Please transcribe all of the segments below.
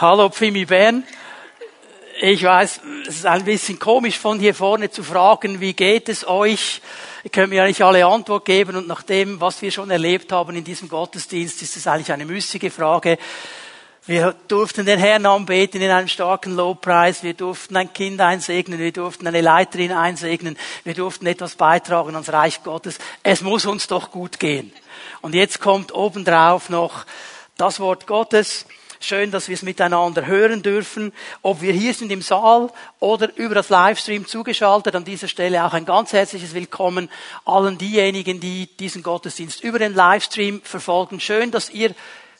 Hallo Pfimi Bern. Ich weiß, es ist ein bisschen komisch von hier vorne zu fragen, wie geht es euch? Ihr könnt mir eigentlich alle Antwort geben und nach dem, was wir schon erlebt haben in diesem Gottesdienst, ist es eigentlich eine müßige Frage. Wir durften den Herrn anbeten in einem starken Lobpreis. Wir durften ein Kind einsegnen. Wir durften eine Leiterin einsegnen. Wir durften etwas beitragen ans Reich Gottes. Es muss uns doch gut gehen. Und jetzt kommt obendrauf noch das Wort Gottes. Schön, dass wir es miteinander hören dürfen. Ob wir hier sind im Saal oder über das Livestream zugeschaltet, an dieser Stelle auch ein ganz herzliches Willkommen allen diejenigen, die diesen Gottesdienst über den Livestream verfolgen. Schön, dass ihr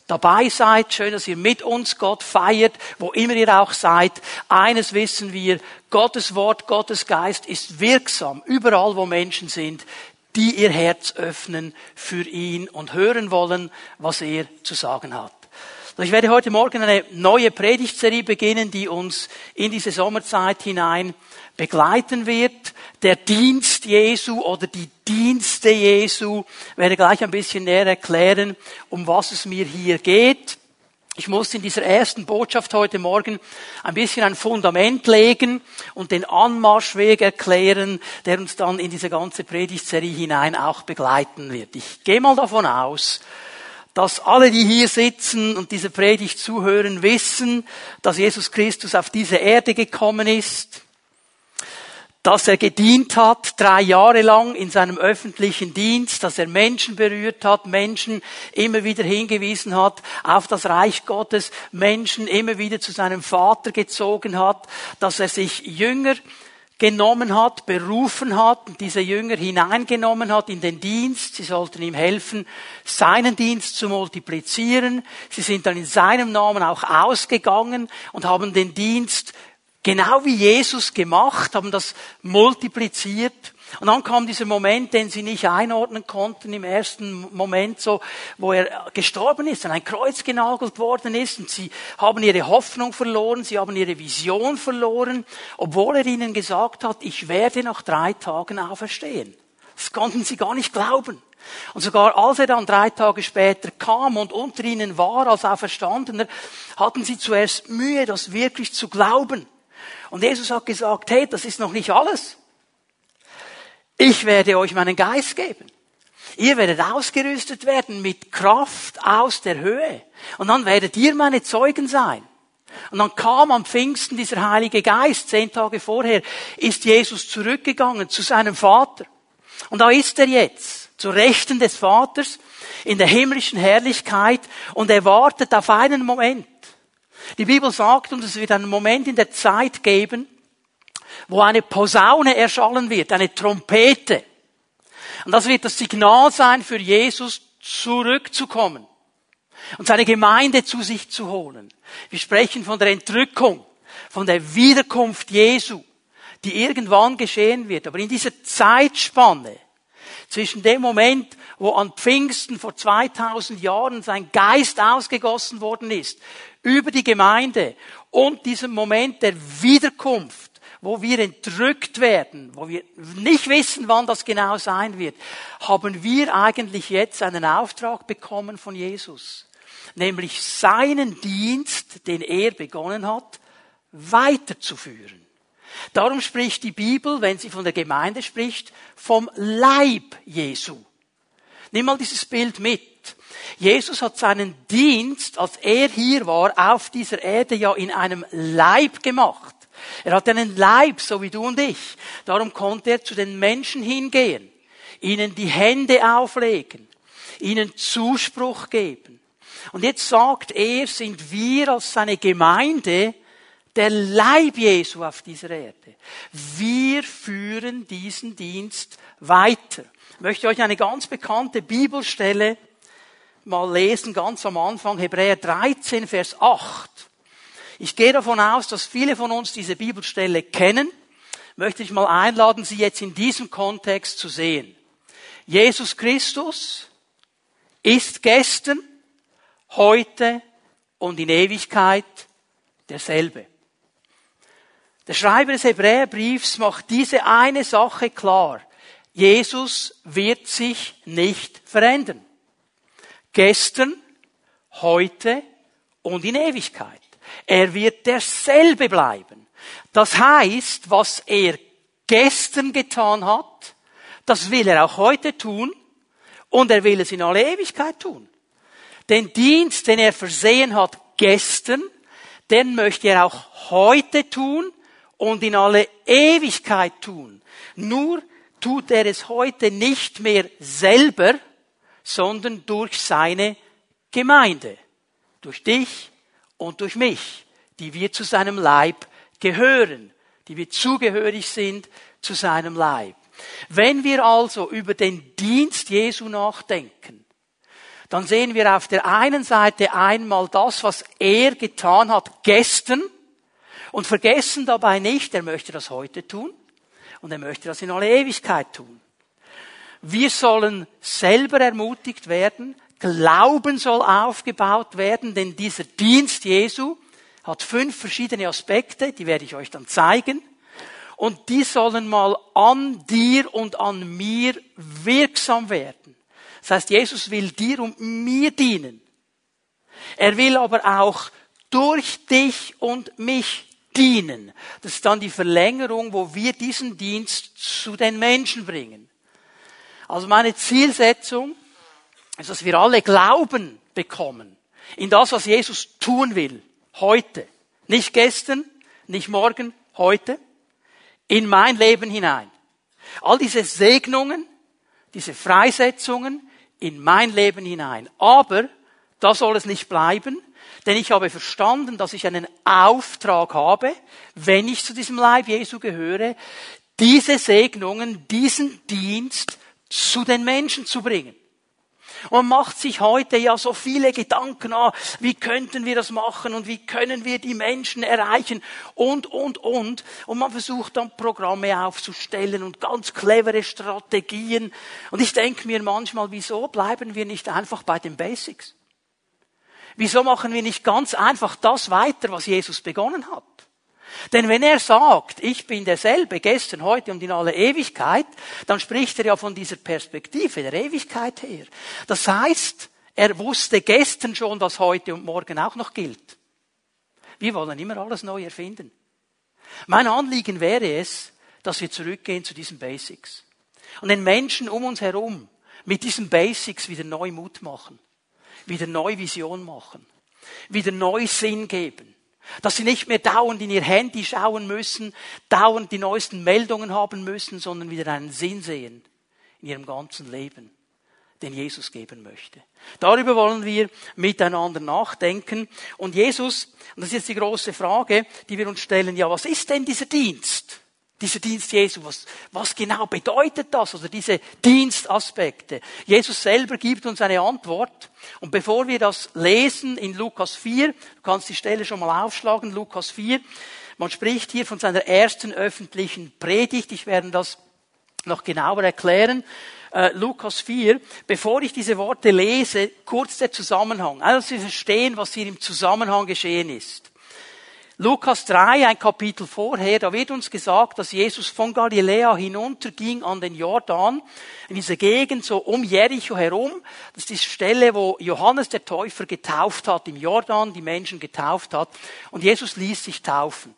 dabei seid. Schön, dass ihr mit uns Gott feiert, wo immer ihr auch seid. Eines wissen wir, Gottes Wort, Gottes Geist ist wirksam, überall wo Menschen sind, die ihr Herz öffnen für ihn und hören wollen, was er zu sagen hat. Ich werde heute Morgen eine neue Predigtserie beginnen, die uns in diese Sommerzeit hinein begleiten wird. Der Dienst Jesu oder die Dienste Jesu. Ich werde gleich ein bisschen näher erklären, um was es mir hier geht. Ich muss in dieser ersten Botschaft heute Morgen ein bisschen ein Fundament legen und den Anmarschweg erklären, der uns dann in diese ganze Predigtserie hinein auch begleiten wird. Ich gehe mal davon aus, dass alle, die hier sitzen und diese Predigt zuhören, wissen, dass Jesus Christus auf diese Erde gekommen ist, dass er gedient hat, drei Jahre lang in seinem öffentlichen Dienst, dass er Menschen berührt hat, Menschen immer wieder hingewiesen hat auf das Reich Gottes, Menschen immer wieder zu seinem Vater gezogen hat, dass er sich Jünger genommen hat, berufen hat diese Jünger hineingenommen hat in den Dienst. Sie sollten ihm helfen, seinen Dienst zu multiplizieren. Sie sind dann in seinem Namen auch ausgegangen und haben den Dienst genau wie Jesus gemacht, haben das multipliziert und dann kam dieser Moment, den sie nicht einordnen konnten im ersten Moment, so, wo er gestorben ist, an ein Kreuz genagelt worden ist und sie haben ihre Hoffnung verloren, sie haben ihre Vision verloren, obwohl er ihnen gesagt hat, ich werde nach drei Tagen auferstehen. Das konnten sie gar nicht glauben. Und sogar als er dann drei Tage später kam und unter ihnen war als Auferstandener, hatten sie zuerst Mühe, das wirklich zu glauben. Und Jesus hat gesagt, hey, das ist noch nicht alles. Ich werde euch meinen Geist geben. Ihr werdet ausgerüstet werden mit Kraft aus der Höhe. Und dann werdet ihr meine Zeugen sein. Und dann kam am Pfingsten dieser Heilige Geist. Zehn Tage vorher ist Jesus zurückgegangen zu seinem Vater. Und da ist er jetzt, zu Rechten des Vaters, in der himmlischen Herrlichkeit und er wartet auf einen Moment. Die Bibel sagt uns, es wird einen Moment in der Zeit geben, wo eine Posaune erschallen wird, eine Trompete. Und das wird das Signal sein für Jesus, zurückzukommen und seine Gemeinde zu sich zu holen. Wir sprechen von der Entrückung, von der Wiederkunft Jesu, die irgendwann geschehen wird. Aber in dieser Zeitspanne zwischen dem Moment, wo an Pfingsten vor 2000 Jahren sein Geist ausgegossen worden ist, über die Gemeinde und diesem Moment der Wiederkunft, wo wir entrückt werden, wo wir nicht wissen, wann das genau sein wird, haben wir eigentlich jetzt einen Auftrag bekommen von Jesus. Nämlich seinen Dienst, den er begonnen hat, weiterzuführen. Darum spricht die Bibel, wenn sie von der Gemeinde spricht, vom Leib Jesu. Nimm mal dieses Bild mit. Jesus hat seinen Dienst, als er hier war, auf dieser Erde ja in einem Leib gemacht. Er hatte einen Leib, so wie du und ich. Darum konnte er zu den Menschen hingehen, ihnen die Hände auflegen, ihnen Zuspruch geben. Und jetzt sagt er, sind wir als seine Gemeinde der Leib Jesu auf dieser Erde. Wir führen diesen Dienst weiter. Ich möchte euch eine ganz bekannte Bibelstelle mal lesen, ganz am Anfang, Hebräer 13, Vers 8. Ich gehe davon aus, dass viele von uns diese Bibelstelle kennen. Möchte ich mal einladen, sie jetzt in diesem Kontext zu sehen. Jesus Christus ist gestern, heute und in Ewigkeit derselbe. Der Schreiber des Hebräerbriefs macht diese eine Sache klar. Jesus wird sich nicht verändern. Gestern, heute und in Ewigkeit. Er wird derselbe bleiben. Das heißt, was er gestern getan hat, das will er auch heute tun und er will es in alle Ewigkeit tun. Den Dienst, den er versehen hat gestern, den möchte er auch heute tun und in alle Ewigkeit tun. Nur tut er es heute nicht mehr selber, sondern durch seine Gemeinde. Durch dich und durch mich, die wir zu seinem Leib gehören, die wir zugehörig sind zu seinem Leib. Wenn wir also über den Dienst Jesu nachdenken, dann sehen wir auf der einen Seite einmal das, was er getan hat gestern und vergessen dabei nicht, er möchte das heute tun und er möchte das in alle Ewigkeit tun. Wir sollen selber ermutigt werden, Glauben soll aufgebaut werden, denn dieser Dienst Jesu hat fünf verschiedene Aspekte, die werde ich euch dann zeigen. Und die sollen mal an dir und an mir wirksam werden. Das heißt, Jesus will dir und mir dienen. Er will aber auch durch dich und mich dienen. Das ist dann die Verlängerung, wo wir diesen Dienst zu den Menschen bringen. Also meine Zielsetzung ist, dass wir alle Glauben bekommen in das, was Jesus tun will. Heute. Nicht gestern, nicht morgen, heute. In mein Leben hinein. All diese Segnungen, diese Freisetzungen in mein Leben hinein. Aber da soll es nicht bleiben, denn ich habe verstanden, dass ich einen Auftrag habe, wenn ich zu diesem Leib Jesu gehöre, diese Segnungen, diesen Dienst zu den Menschen zu bringen. Man macht sich heute ja so viele Gedanken, ah, wie könnten wir das machen und wie können wir die Menschen erreichen und, und, und. Und man versucht dann Programme aufzustellen und ganz clevere Strategien. Und ich denke mir manchmal, wieso bleiben wir nicht einfach bei den Basics? Wieso machen wir nicht ganz einfach das weiter, was Jesus begonnen hat? Denn wenn er sagt, ich bin derselbe gestern, heute und in aller Ewigkeit, dann spricht er ja von dieser Perspektive der Ewigkeit her. Das heißt, er wusste gestern schon, was heute und morgen auch noch gilt. Wir wollen immer alles neu erfinden. Mein Anliegen wäre es, dass wir zurückgehen zu diesen Basics und den Menschen um uns herum mit diesen Basics wieder neu Mut machen, wieder neu Vision machen, wieder neu Sinn geben dass sie nicht mehr dauernd in ihr Handy schauen müssen, dauernd die neuesten Meldungen haben müssen, sondern wieder einen Sinn sehen in ihrem ganzen Leben, den Jesus geben möchte. Darüber wollen wir miteinander nachdenken. Und Jesus, und das ist jetzt die große Frage, die wir uns stellen, ja, was ist denn dieser Dienst? Dieser Dienst Jesu, was, was genau bedeutet das? Oder diese Dienstaspekte. Jesus selber gibt uns eine Antwort. Und bevor wir das lesen in Lukas 4, du kannst die Stelle schon mal aufschlagen, Lukas 4, man spricht hier von seiner ersten öffentlichen Predigt. Ich werde das noch genauer erklären. Äh, Lukas 4, bevor ich diese Worte lese, kurz der Zusammenhang. Also Sie verstehen, was hier im Zusammenhang geschehen ist. Lukas 3, ein Kapitel vorher, da wird uns gesagt, dass Jesus von Galiläa hinunterging an den Jordan, in diese Gegend so um Jericho herum. Das ist die Stelle, wo Johannes der Täufer getauft hat, im Jordan die Menschen getauft hat. Und Jesus ließ sich taufen.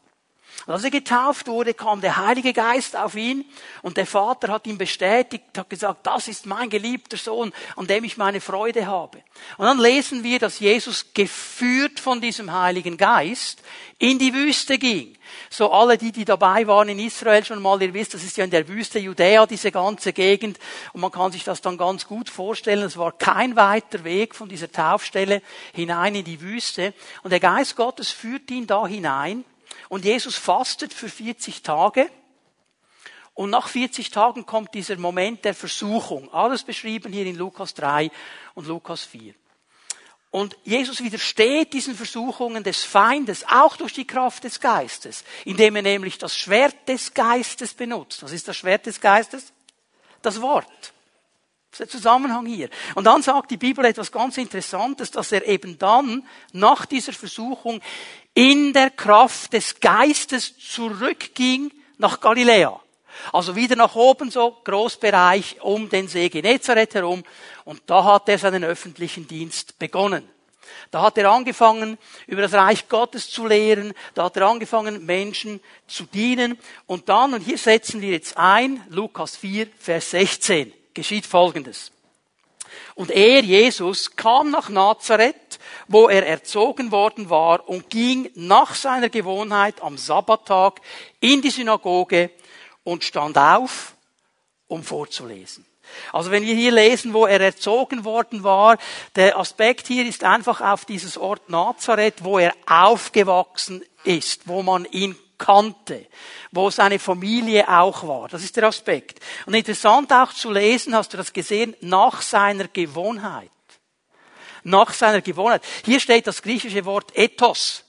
Und als er getauft wurde, kam der Heilige Geist auf ihn und der Vater hat ihn bestätigt, hat gesagt, das ist mein geliebter Sohn, an dem ich meine Freude habe. Und dann lesen wir, dass Jesus geführt von diesem Heiligen Geist in die Wüste ging. So alle die, die dabei waren in Israel schon mal, ihr wisst, das ist ja in der Wüste Judäa, diese ganze Gegend. Und man kann sich das dann ganz gut vorstellen. Es war kein weiter Weg von dieser Taufstelle hinein in die Wüste. Und der Geist Gottes führt ihn da hinein. Und Jesus fastet für 40 Tage. Und nach 40 Tagen kommt dieser Moment der Versuchung. Alles beschrieben hier in Lukas 3 und Lukas 4. Und Jesus widersteht diesen Versuchungen des Feindes auch durch die Kraft des Geistes, indem er nämlich das Schwert des Geistes benutzt. Was ist das Schwert des Geistes? Das Wort. Das ist der Zusammenhang hier. Und dann sagt die Bibel etwas ganz Interessantes, dass er eben dann nach dieser Versuchung in der Kraft des Geistes zurückging nach Galiläa. Also wieder nach oben, so Großbereich um den See Genezareth herum. Und da hat er seinen öffentlichen Dienst begonnen. Da hat er angefangen, über das Reich Gottes zu lehren. Da hat er angefangen, Menschen zu dienen. Und dann, und hier setzen wir jetzt ein, Lukas 4, Vers 16, geschieht Folgendes. Und er, Jesus, kam nach Nazareth, wo er erzogen worden war, und ging nach seiner Gewohnheit am Sabbattag in die Synagoge und stand auf, um vorzulesen. Also wenn wir hier lesen, wo er erzogen worden war, der Aspekt hier ist einfach auf dieses Ort Nazareth, wo er aufgewachsen ist, wo man ihn kannte, wo seine Familie auch war. Das ist der Aspekt. Und interessant auch zu lesen, hast du das gesehen, nach seiner Gewohnheit. Nach seiner Gewohnheit. Hier steht das griechische Wort Ethos.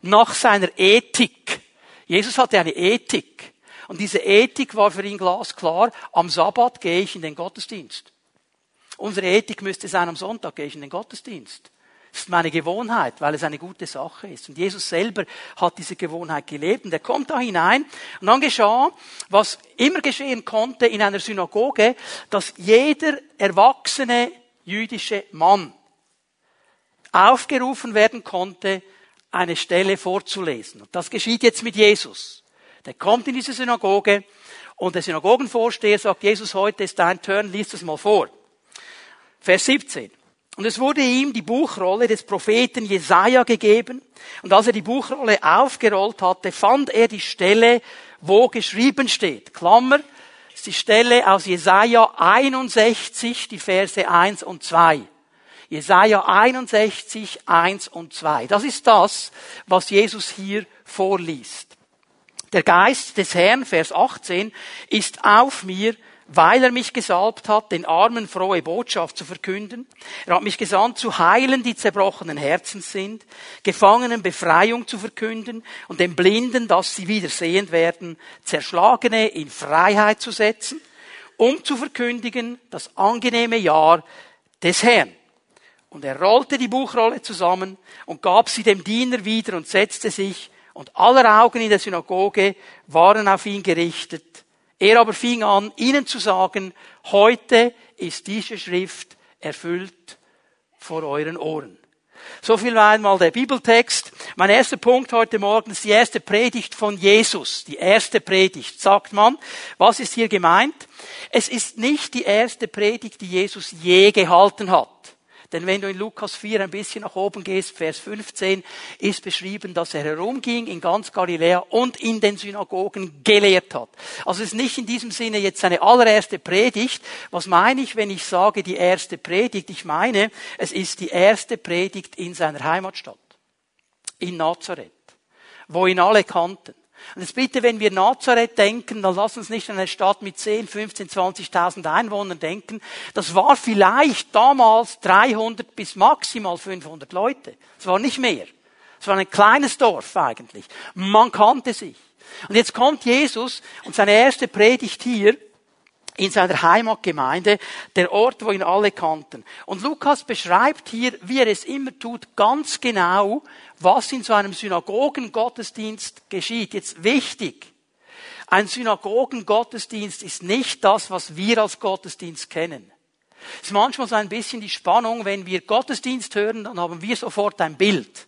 Nach seiner Ethik. Jesus hatte eine Ethik. Und diese Ethik war für ihn glasklar. Am Sabbat gehe ich in den Gottesdienst. Unsere Ethik müsste sein, am Sonntag gehe ich in den Gottesdienst. Das ist meine Gewohnheit, weil es eine gute Sache ist. Und Jesus selber hat diese Gewohnheit gelebt. Und er kommt da hinein. Und dann geschah, was immer geschehen konnte in einer Synagoge, dass jeder erwachsene jüdische Mann aufgerufen werden konnte, eine Stelle vorzulesen. Und das geschieht jetzt mit Jesus. Der kommt in diese Synagoge und der Synagogenvorsteher sagt, Jesus, heute ist dein Turn, liest das mal vor. Vers 17. Und es wurde ihm die Buchrolle des Propheten Jesaja gegeben. Und als er die Buchrolle aufgerollt hatte, fand er die Stelle, wo geschrieben steht. Klammer, ist die Stelle aus Jesaja 61, die Verse 1 und 2. Jesaja 61, 1 und 2. Das ist das, was Jesus hier vorliest. Der Geist des Herrn, Vers 18, ist auf mir, weil er mich gesalbt hat, den Armen frohe Botschaft zu verkünden. Er hat mich gesandt, zu heilen, die zerbrochenen Herzens sind, Gefangenen Befreiung zu verkünden und den Blinden, dass sie wieder sehend werden, Zerschlagene in Freiheit zu setzen, um zu verkündigen das angenehme Jahr des Herrn. Und er rollte die Buchrolle zusammen und gab sie dem Diener wieder und setzte sich und aller Augen in der Synagoge waren auf ihn gerichtet. Er aber fing an, ihnen zu sagen, heute ist diese Schrift erfüllt vor euren Ohren. So viel war einmal der Bibeltext. Mein erster Punkt heute Morgen ist die erste Predigt von Jesus. Die erste Predigt, sagt man. Was ist hier gemeint? Es ist nicht die erste Predigt, die Jesus je gehalten hat. Denn wenn du in Lukas 4 ein bisschen nach oben gehst, Vers 15, ist beschrieben, dass er herumging in ganz Galiläa und in den Synagogen gelehrt hat. Also es ist nicht in diesem Sinne jetzt seine allererste Predigt. Was meine ich, wenn ich sage die erste Predigt? Ich meine, es ist die erste Predigt in seiner Heimatstadt. In Nazareth. Wo ihn alle kannten. Und jetzt bitte, wenn wir Nazareth denken, dann lass uns nicht an eine Stadt mit 10, 15, 20.000 Einwohnern denken. Das war vielleicht damals 300 bis maximal 500 Leute. Es war nicht mehr. Es war ein kleines Dorf eigentlich. Man kannte sich. Und jetzt kommt Jesus und seine erste Predigt hier in seiner Heimatgemeinde, der Ort, wo ihn alle kannten. Und Lukas beschreibt hier, wie er es immer tut, ganz genau, was in so einem Synagogengottesdienst geschieht. Jetzt wichtig. Ein Synagogengottesdienst ist nicht das, was wir als Gottesdienst kennen. Es ist manchmal so ein bisschen die Spannung, wenn wir Gottesdienst hören, dann haben wir sofort ein Bild.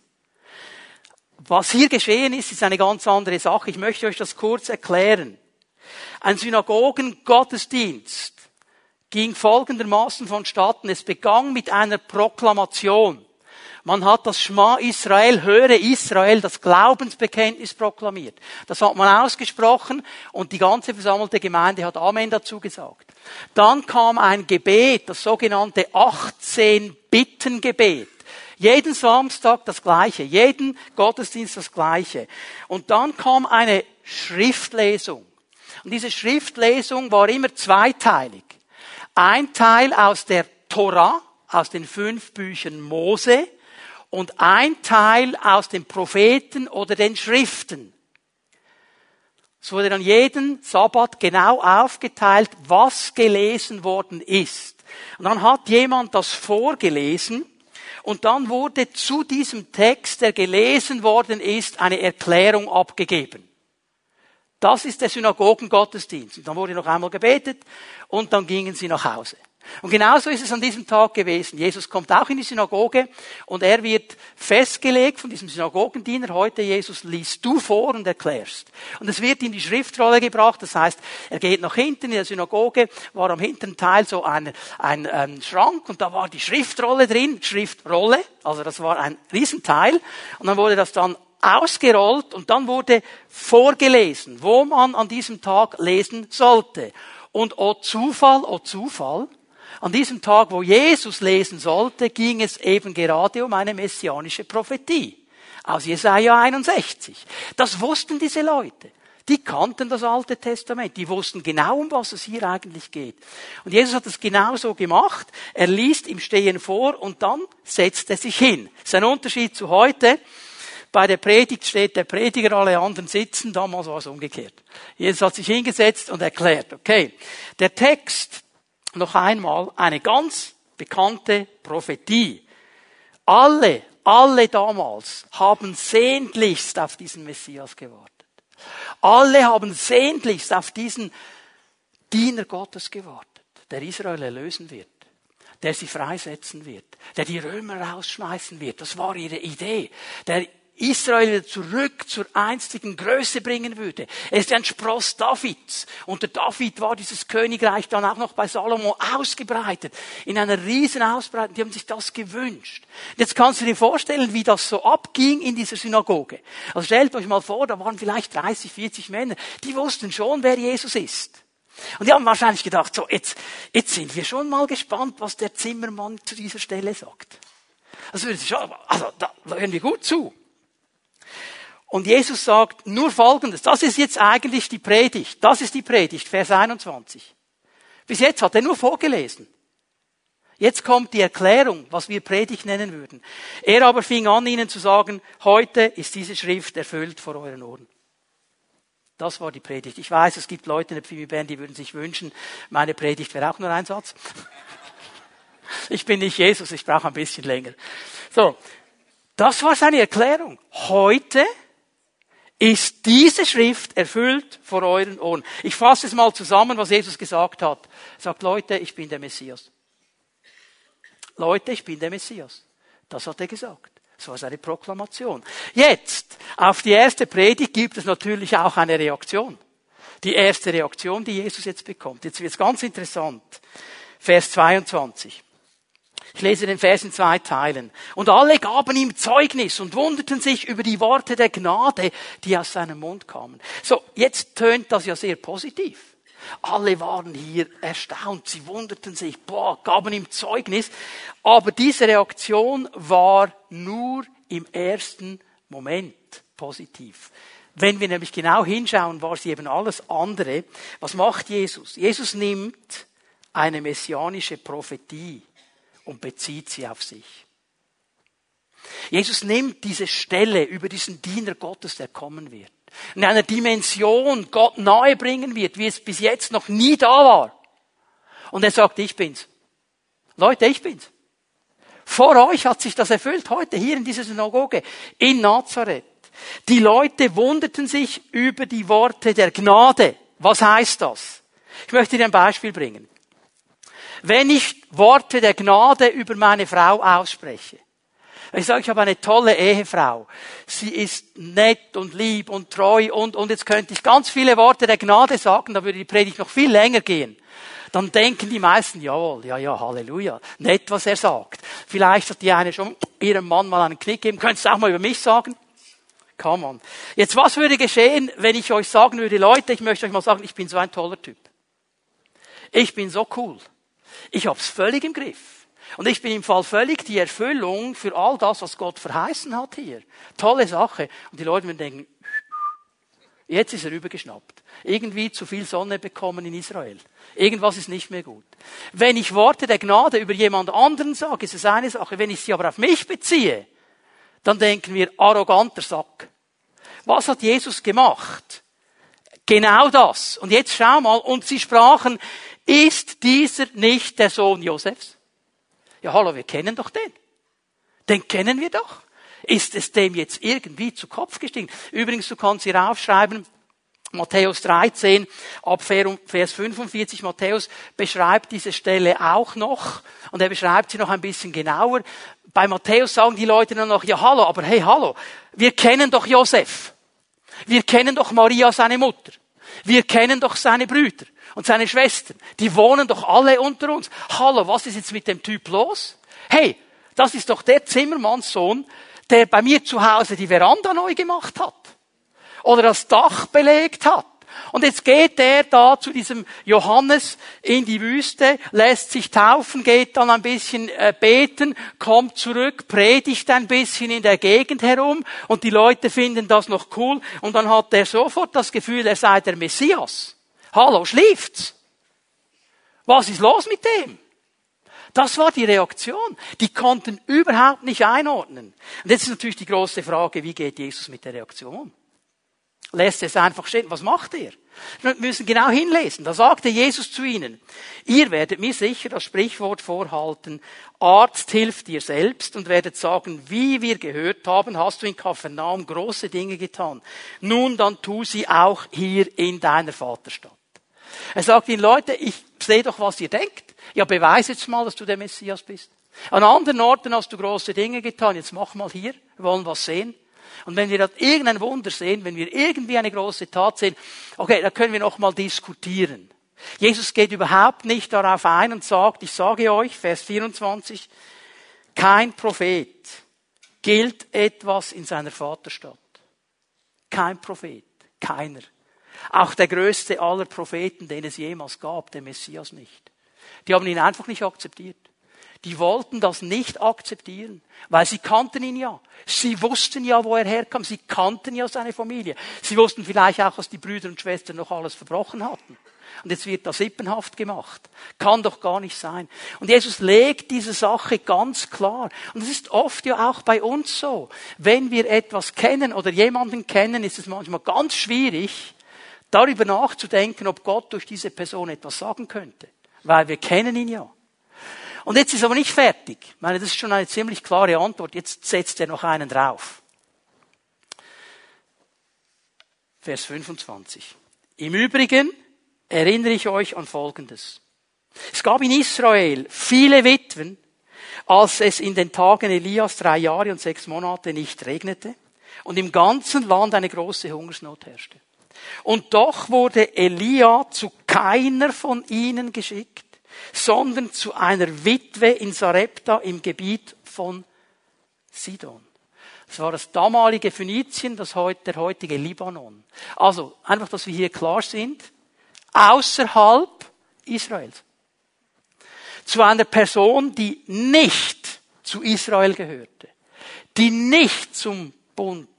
Was hier geschehen ist, ist eine ganz andere Sache. Ich möchte euch das kurz erklären. Ein Synagogen-Gottesdienst ging folgendermaßen vonstatten. Es begann mit einer Proklamation. Man hat das Schma Israel, höre Israel, das Glaubensbekenntnis proklamiert. Das hat man ausgesprochen und die ganze versammelte Gemeinde hat Amen dazu gesagt. Dann kam ein Gebet, das sogenannte 18 Bittengebet. Jeden Samstag das Gleiche, jeden Gottesdienst das Gleiche. Und dann kam eine Schriftlesung. Und diese Schriftlesung war immer zweiteilig. Ein Teil aus der Tora, aus den fünf Büchern Mose und ein Teil aus den Propheten oder den Schriften. Es wurde dann jeden Sabbat genau aufgeteilt, was gelesen worden ist. Und dann hat jemand das vorgelesen und dann wurde zu diesem Text, der gelesen worden ist, eine Erklärung abgegeben. Das ist der Synagogengottesdienst. Und dann wurde noch einmal gebetet und dann gingen sie nach Hause. Und genauso ist es an diesem Tag gewesen. Jesus kommt auch in die Synagoge und er wird festgelegt von diesem Synagogendiener. Heute, Jesus, liest du vor und erklärst. Und es wird in die Schriftrolle gebracht. Das heißt, er geht nach hinten in der Synagoge, war am hinteren Teil so ein, ein, ein Schrank und da war die Schriftrolle drin, Schriftrolle. Also das war ein Riesenteil. Und dann wurde das dann ausgerollt und dann wurde vorgelesen, wo man an diesem Tag lesen sollte. Und oh Zufall, oh Zufall, an diesem Tag, wo Jesus lesen sollte, ging es eben gerade um eine messianische Prophetie aus Jesaja 61. Das wussten diese Leute. Die kannten das Alte Testament. Die wussten genau, um was es hier eigentlich geht. Und Jesus hat es genauso gemacht. Er liest im Stehen vor und dann setzt er sich hin. Das ist ein Unterschied zu heute. Bei der Predigt steht der Prediger, alle anderen sitzen. Damals war es umgekehrt. Jesus hat sich hingesetzt und erklärt, okay, der Text noch einmal eine ganz bekannte Prophetie. Alle, alle damals haben sehnlichst auf diesen Messias gewartet. Alle haben sehnlichst auf diesen Diener Gottes gewartet, der Israel erlösen wird, der sie freisetzen wird, der die Römer rausschmeißen wird. Das war ihre Idee. Der Israel wieder zurück zur einstigen Größe bringen würde. Er ist ein Spross Davids. Unter David war dieses Königreich dann auch noch bei Salomo ausgebreitet. In einer riesen Ausbreitung. Die haben sich das gewünscht. Jetzt kannst du dir vorstellen, wie das so abging in dieser Synagoge. Also stellt euch mal vor, da waren vielleicht 30, 40 Männer. Die wussten schon, wer Jesus ist. Und die haben wahrscheinlich gedacht, so, jetzt, jetzt sind wir schon mal gespannt, was der Zimmermann zu dieser Stelle sagt. Also, also da hören wir gut zu. Und Jesus sagt nur Folgendes. Das ist jetzt eigentlich die Predigt. Das ist die Predigt, Vers 21. Bis jetzt hat er nur vorgelesen. Jetzt kommt die Erklärung, was wir Predigt nennen würden. Er aber fing an, ihnen zu sagen, heute ist diese Schrift erfüllt vor euren Ohren. Das war die Predigt. Ich weiß, es gibt Leute in der Pfimi-Band, die würden sich wünschen, meine Predigt wäre auch nur ein Satz. Ich bin nicht Jesus, ich brauche ein bisschen länger. So. Das war seine Erklärung. Heute ist diese Schrift erfüllt vor euren Ohren. Ich fasse es mal zusammen, was Jesus gesagt hat. Er sagt, Leute, ich bin der Messias. Leute, ich bin der Messias. Das hat er gesagt. Das war seine Proklamation. Jetzt, auf die erste Predigt gibt es natürlich auch eine Reaktion. Die erste Reaktion, die Jesus jetzt bekommt. Jetzt wird es ganz interessant. Vers 22. Ich lese den Vers in zwei Teilen. Und alle gaben ihm Zeugnis und wunderten sich über die Worte der Gnade, die aus seinem Mund kamen. So, jetzt tönt das ja sehr positiv. Alle waren hier erstaunt, sie wunderten sich, boah, gaben ihm Zeugnis. Aber diese Reaktion war nur im ersten Moment positiv. Wenn wir nämlich genau hinschauen, war sie eben alles andere. Was macht Jesus? Jesus nimmt eine messianische Prophetie und bezieht sie auf sich. Jesus nimmt diese Stelle über diesen Diener Gottes, der kommen wird. In einer Dimension Gott nahe bringen wird, wie es bis jetzt noch nie da war. Und er sagt, ich bin's. Leute, ich bin's. Vor euch hat sich das erfüllt, heute hier in dieser Synagoge, in Nazareth. Die Leute wunderten sich über die Worte der Gnade. Was heißt das? Ich möchte dir ein Beispiel bringen. Wenn ich Worte der Gnade über meine Frau ausspreche, ich sage, ich habe eine tolle Ehefrau. Sie ist nett und lieb und treu und, und jetzt könnte ich ganz viele Worte der Gnade sagen, da würde die Predigt noch viel länger gehen. Dann denken die meisten, jawohl, ja, ja, Halleluja. Nett, was er sagt. Vielleicht hat die eine schon ihrem Mann mal einen Knick gegeben. Könntest du auch mal über mich sagen? Come on. Jetzt, was würde geschehen, wenn ich euch sagen würde, Leute, ich möchte euch mal sagen, ich bin so ein toller Typ. Ich bin so cool. Ich hab's völlig im Griff. Und ich bin im Fall völlig die Erfüllung für all das, was Gott verheißen hat hier. Tolle Sache. Und die Leute würden denken, jetzt ist er übergeschnappt. Irgendwie zu viel Sonne bekommen in Israel. Irgendwas ist nicht mehr gut. Wenn ich Worte der Gnade über jemand anderen sage, ist es eine Sache. Wenn ich sie aber auf mich beziehe, dann denken wir, arroganter Sack. Was hat Jesus gemacht? Genau das. Und jetzt schau mal, und sie sprachen, ist dieser nicht der Sohn Josefs? Ja, hallo, wir kennen doch den. Den kennen wir doch. Ist es dem jetzt irgendwie zu Kopf gestiegen? Übrigens, du kannst hier aufschreiben, Matthäus 13, ab Vers 45. Matthäus beschreibt diese Stelle auch noch und er beschreibt sie noch ein bisschen genauer. Bei Matthäus sagen die Leute nur noch, ja hallo, aber hey hallo, wir kennen doch Josef. Wir kennen doch Maria, seine Mutter. Wir kennen doch seine Brüder und seine Schwestern. Die wohnen doch alle unter uns. Hallo, was ist jetzt mit dem Typ los? Hey, das ist doch der Zimmermannssohn, der bei mir zu Hause die Veranda neu gemacht hat. Oder das Dach belegt hat. Und jetzt geht er da zu diesem Johannes in die Wüste, lässt sich taufen, geht dann ein bisschen äh, beten, kommt zurück, predigt ein bisschen in der Gegend herum und die Leute finden das noch cool und dann hat er sofort das Gefühl, er sei der Messias. Hallo, schläft's? Was ist los mit dem? Das war die Reaktion. Die konnten überhaupt nicht einordnen. Und jetzt ist natürlich die große Frage, wie geht Jesus mit der Reaktion? Lässt es einfach stehen. Was macht er? Wir müssen genau hinlesen. Da sagte Jesus zu ihnen, ihr werdet mir sicher das Sprichwort vorhalten, Arzt hilft dir selbst und werdet sagen, wie wir gehört haben, hast du in Kapernaum große Dinge getan. Nun dann tu sie auch hier in deiner Vaterstadt. Er sagt ihnen, Leute, ich sehe doch, was ihr denkt. Ja, beweise jetzt mal, dass du der Messias bist. An anderen Orten hast du große Dinge getan. Jetzt mach mal hier. Wir wollen was sehen. Und wenn wir dort irgendein Wunder sehen, wenn wir irgendwie eine große Tat sehen, okay, da können wir noch mal diskutieren. Jesus geht überhaupt nicht darauf ein und sagt, ich sage euch, Vers 24, kein Prophet gilt etwas in seiner Vaterstadt. Kein Prophet. Keiner. Auch der größte aller Propheten, den es jemals gab, der Messias nicht. Die haben ihn einfach nicht akzeptiert. Die wollten das nicht akzeptieren, weil sie kannten ihn ja. Sie wussten ja, wo er herkam. Sie kannten ja seine Familie. Sie wussten vielleicht auch, was die Brüder und Schwestern noch alles verbrochen hatten. Und jetzt wird das sippenhaft gemacht. Kann doch gar nicht sein. Und Jesus legt diese Sache ganz klar. Und es ist oft ja auch bei uns so. Wenn wir etwas kennen oder jemanden kennen, ist es manchmal ganz schwierig, darüber nachzudenken, ob Gott durch diese Person etwas sagen könnte. Weil wir kennen ihn ja. Und jetzt ist er aber nicht fertig. Ich meine, das ist schon eine ziemlich klare Antwort. Jetzt setzt er noch einen drauf. Vers 25. Im Übrigen erinnere ich euch an Folgendes. Es gab in Israel viele Witwen, als es in den Tagen Elias drei Jahre und sechs Monate nicht regnete und im ganzen Land eine große Hungersnot herrschte. Und doch wurde Elia zu keiner von ihnen geschickt, sondern zu einer Witwe in Sarepta im Gebiet von Sidon. Das war das damalige Phönizien, das heute, der heutige Libanon. Also, einfach, dass wir hier klar sind, außerhalb Israels. Zu einer Person, die nicht zu Israel gehörte, die nicht zum Bund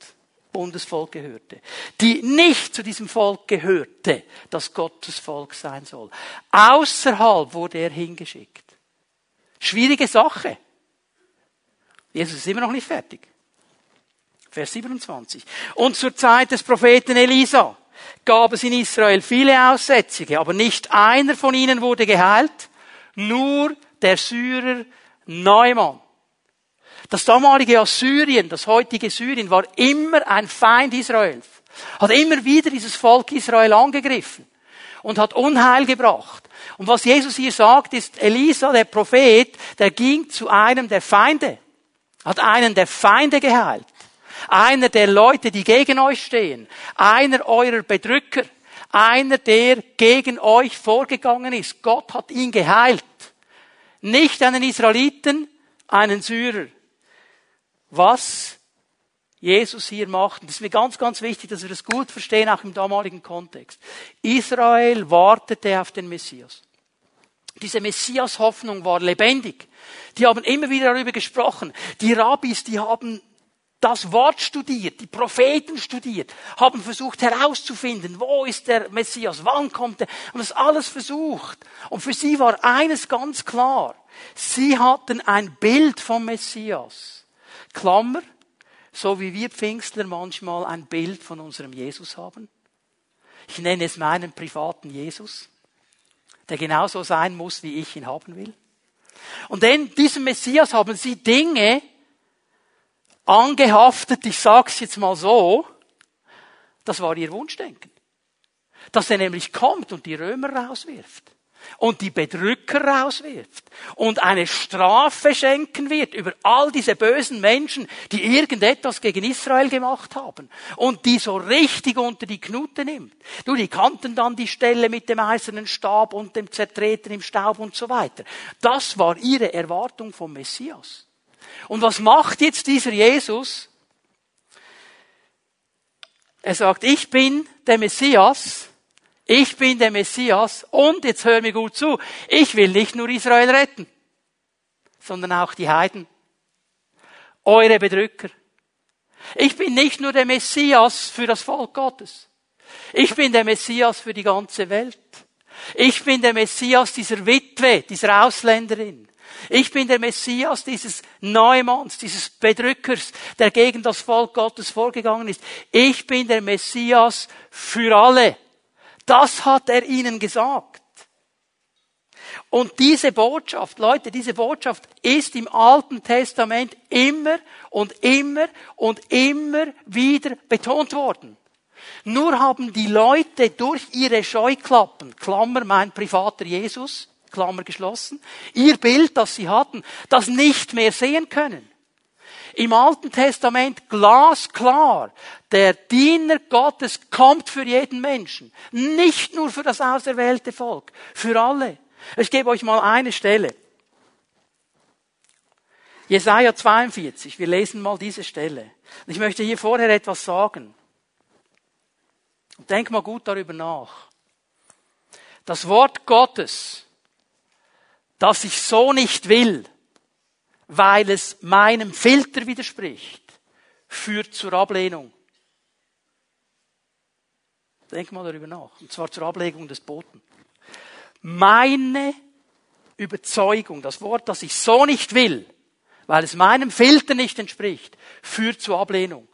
Bundesvolk gehörte, die nicht zu diesem Volk gehörte, das Gottes Volk sein soll. Außerhalb wurde er hingeschickt. Schwierige Sache. Jesus ist immer noch nicht fertig. Vers 27. Und zur Zeit des Propheten Elisa gab es in Israel viele Aussätzige, aber nicht einer von ihnen wurde geheilt, nur der Syrer Neumann. Das damalige Assyrien, das heutige Syrien, war immer ein Feind Israels. Hat immer wieder dieses Volk Israel angegriffen und hat Unheil gebracht. Und was Jesus hier sagt, ist, Elisa, der Prophet, der ging zu einem der Feinde, hat einen der Feinde geheilt. Einer der Leute, die gegen euch stehen. Einer eurer Bedrücker. Einer, der gegen euch vorgegangen ist. Gott hat ihn geheilt. Nicht einen Israeliten, einen Syrer was Jesus hier macht. Und das ist mir ganz, ganz wichtig, dass wir das gut verstehen, auch im damaligen Kontext. Israel wartete auf den Messias. Diese Messias-Hoffnung war lebendig. Die haben immer wieder darüber gesprochen. Die Rabbis, die haben das Wort studiert, die Propheten studiert, haben versucht herauszufinden, wo ist der Messias, wann kommt er, haben das alles versucht. Und für sie war eines ganz klar. Sie hatten ein Bild vom Messias. Klammer, so wie wir Pfingstler manchmal ein Bild von unserem Jesus haben. Ich nenne es meinen privaten Jesus, der genauso sein muss, wie ich ihn haben will. Und in diesem Messias haben sie Dinge angehaftet, ich sag's jetzt mal so, das war ihr Wunschdenken. Dass er nämlich kommt und die Römer rauswirft und die Bedrücker rauswirft und eine Strafe schenken wird über all diese bösen Menschen, die irgendetwas gegen Israel gemacht haben und die so richtig unter die Knute nimmt. Du, die kannten dann die Stelle mit dem eisernen Stab und dem Zertreten im Staub und so weiter. Das war ihre Erwartung vom Messias. Und was macht jetzt dieser Jesus? Er sagt, ich bin der Messias, ich bin der Messias und, jetzt hör mir gut zu, ich will nicht nur Israel retten, sondern auch die Heiden, eure Bedrücker. Ich bin nicht nur der Messias für das Volk Gottes. Ich bin der Messias für die ganze Welt. Ich bin der Messias dieser Witwe, dieser Ausländerin. Ich bin der Messias dieses Neumanns, dieses Bedrückers, der gegen das Volk Gottes vorgegangen ist. Ich bin der Messias für alle. Das hat er ihnen gesagt. Und diese Botschaft, Leute, diese Botschaft ist im Alten Testament immer und immer und immer wieder betont worden. Nur haben die Leute durch ihre Scheuklappen, Klammer mein privater Jesus, Klammer geschlossen, ihr Bild, das sie hatten, das nicht mehr sehen können. Im Alten Testament glasklar, der Diener Gottes kommt für jeden Menschen, nicht nur für das auserwählte Volk, für alle. Ich gebe euch mal eine Stelle. Jesaja 42, wir lesen mal diese Stelle. Ich möchte hier vorher etwas sagen. Denk mal gut darüber nach. Das Wort Gottes dass ich so nicht will, weil es meinem Filter widerspricht, führt zur Ablehnung. Denk mal darüber nach. Und zwar zur Ablegung des Boten. Meine Überzeugung, das Wort, das ich so nicht will, weil es meinem Filter nicht entspricht, führt zur Ablehnung.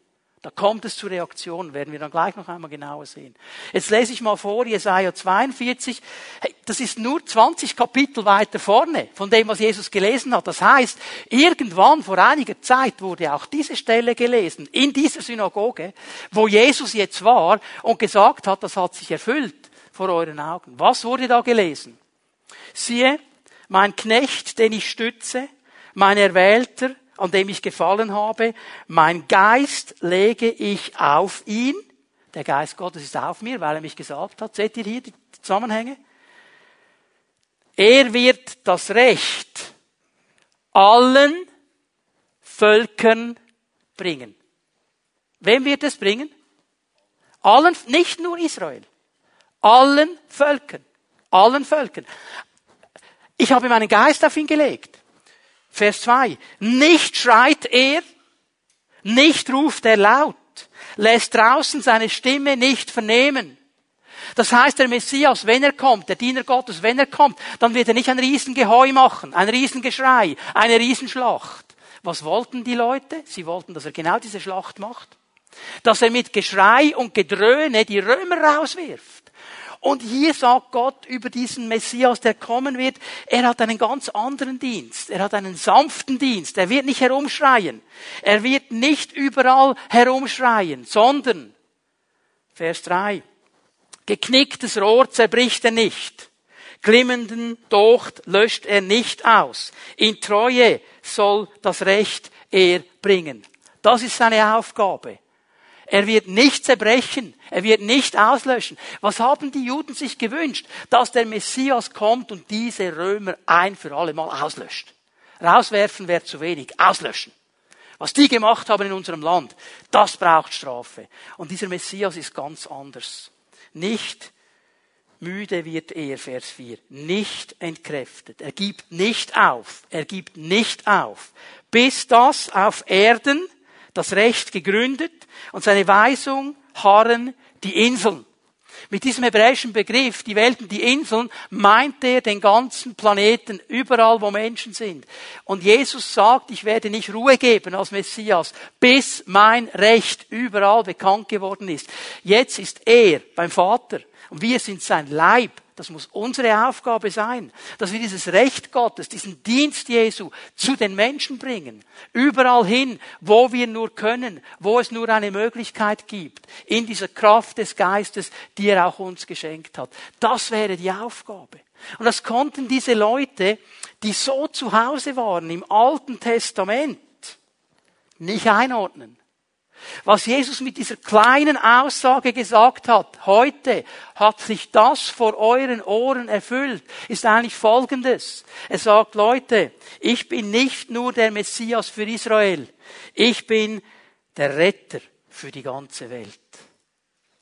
Da kommt es zu Reaktionen, werden wir dann gleich noch einmal genauer sehen. Jetzt lese ich mal vor, Jesaja 42. Hey, das ist nur 20 Kapitel weiter vorne von dem, was Jesus gelesen hat. Das heißt, irgendwann vor einiger Zeit wurde auch diese Stelle gelesen, in dieser Synagoge, wo Jesus jetzt war und gesagt hat, das hat sich erfüllt vor euren Augen. Was wurde da gelesen? Siehe, mein Knecht, den ich stütze, mein Erwählter, an dem ich gefallen habe. Mein Geist lege ich auf ihn. Der Geist Gottes ist auf mir, weil er mich gesagt hat. Seht ihr hier die Zusammenhänge? Er wird das Recht allen Völkern bringen. Wem wird es bringen? Allen, nicht nur Israel. Allen Völkern. Allen Völkern. Ich habe meinen Geist auf ihn gelegt. Vers 2. Nicht schreit er, nicht ruft er laut, lässt draußen seine Stimme nicht vernehmen. Das heißt, der Messias, wenn er kommt, der Diener Gottes, wenn er kommt, dann wird er nicht ein Riesengeheu machen, ein Riesengeschrei, eine Riesenschlacht. Was wollten die Leute? Sie wollten, dass er genau diese Schlacht macht. Dass er mit Geschrei und Gedröhne die Römer rauswirft. Und hier sagt Gott über diesen Messias, der kommen wird, er hat einen ganz anderen Dienst. Er hat einen sanften Dienst. Er wird nicht herumschreien. Er wird nicht überall herumschreien, sondern, Vers 3, geknicktes Rohr zerbricht er nicht. Glimmenden Docht löscht er nicht aus. In Treue soll das Recht er bringen. Das ist seine Aufgabe. Er wird nicht zerbrechen. Er wird nicht auslöschen. Was haben die Juden sich gewünscht? Dass der Messias kommt und diese Römer ein für alle Mal auslöscht. Rauswerfen wäre zu wenig. Auslöschen. Was die gemacht haben in unserem Land, das braucht Strafe. Und dieser Messias ist ganz anders. Nicht müde wird er, Vers 4, nicht entkräftet. Er gibt nicht auf. Er gibt nicht auf. Bis das auf Erden das Recht gegründet und seine Weisung harren die Inseln. Mit diesem hebräischen Begriff, die Welt und die Inseln, meint er den ganzen Planeten, überall wo Menschen sind. Und Jesus sagt, ich werde nicht Ruhe geben als Messias, bis mein Recht überall bekannt geworden ist. Jetzt ist er beim Vater und wir sind sein Leib, Das muss unsere Aufgabe sein, dass wir dieses Recht Gottes, diesen Dienst Jesu zu den Menschen bringen. Überall hin, wo wir nur können, wo es nur eine Möglichkeit gibt, in dieser Kraft des Geistes, die er auch uns geschenkt hat. Das wäre die Aufgabe. Und das konnten diese Leute, die so zu Hause waren im Alten Testament, nicht einordnen. Was Jesus mit dieser kleinen Aussage gesagt hat, heute hat sich das vor euren Ohren erfüllt, ist eigentlich Folgendes. Er sagt, Leute, ich bin nicht nur der Messias für Israel, ich bin der Retter für die ganze Welt.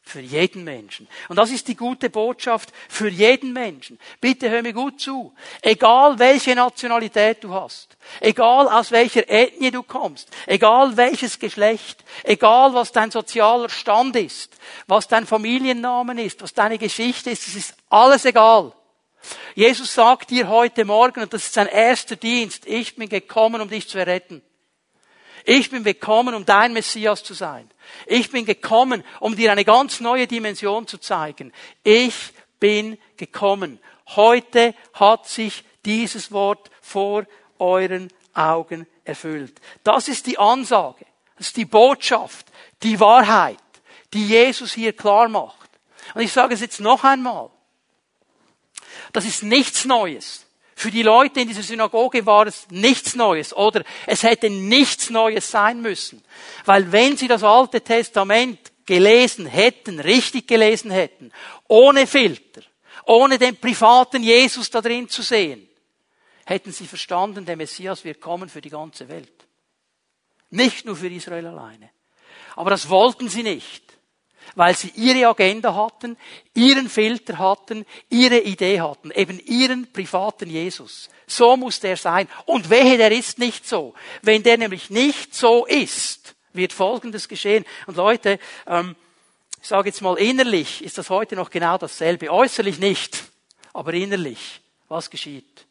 Für jeden Menschen. Und das ist die gute Botschaft für jeden Menschen. Bitte hör mir gut zu. Egal welche Nationalität du hast, egal aus welcher Ethnie du kommst, egal welches Geschlecht, egal was dein sozialer Stand ist, was dein Familiennamen ist, was deine Geschichte ist, es ist alles egal. Jesus sagt dir heute Morgen, und das ist sein erster Dienst, ich bin gekommen, um dich zu erretten. Ich bin gekommen, um dein Messias zu sein. Ich bin gekommen, um dir eine ganz neue Dimension zu zeigen. Ich bin gekommen. Heute hat sich dieses Wort vor euren Augen erfüllt. Das ist die Ansage. Das ist die Botschaft, die Wahrheit, die Jesus hier klar macht. Und ich sage es jetzt noch einmal. Das ist nichts Neues. Für die Leute in dieser Synagoge war es nichts Neues oder es hätte nichts Neues sein müssen. Weil wenn sie das Alte Testament gelesen hätten, richtig gelesen hätten, ohne Filter, ohne den privaten Jesus da drin zu sehen, hätten sie verstanden, der Messias wird kommen für die ganze Welt. Nicht nur für Israel alleine. Aber das wollten sie nicht weil sie ihre Agenda hatten, ihren Filter hatten, ihre Idee hatten, eben ihren privaten Jesus. So muss der sein. Und wehe, der ist nicht so. Wenn der nämlich nicht so ist, wird Folgendes geschehen. Und Leute, ähm, ich sage jetzt mal innerlich, ist das heute noch genau dasselbe. Äußerlich nicht, aber innerlich. Was geschieht?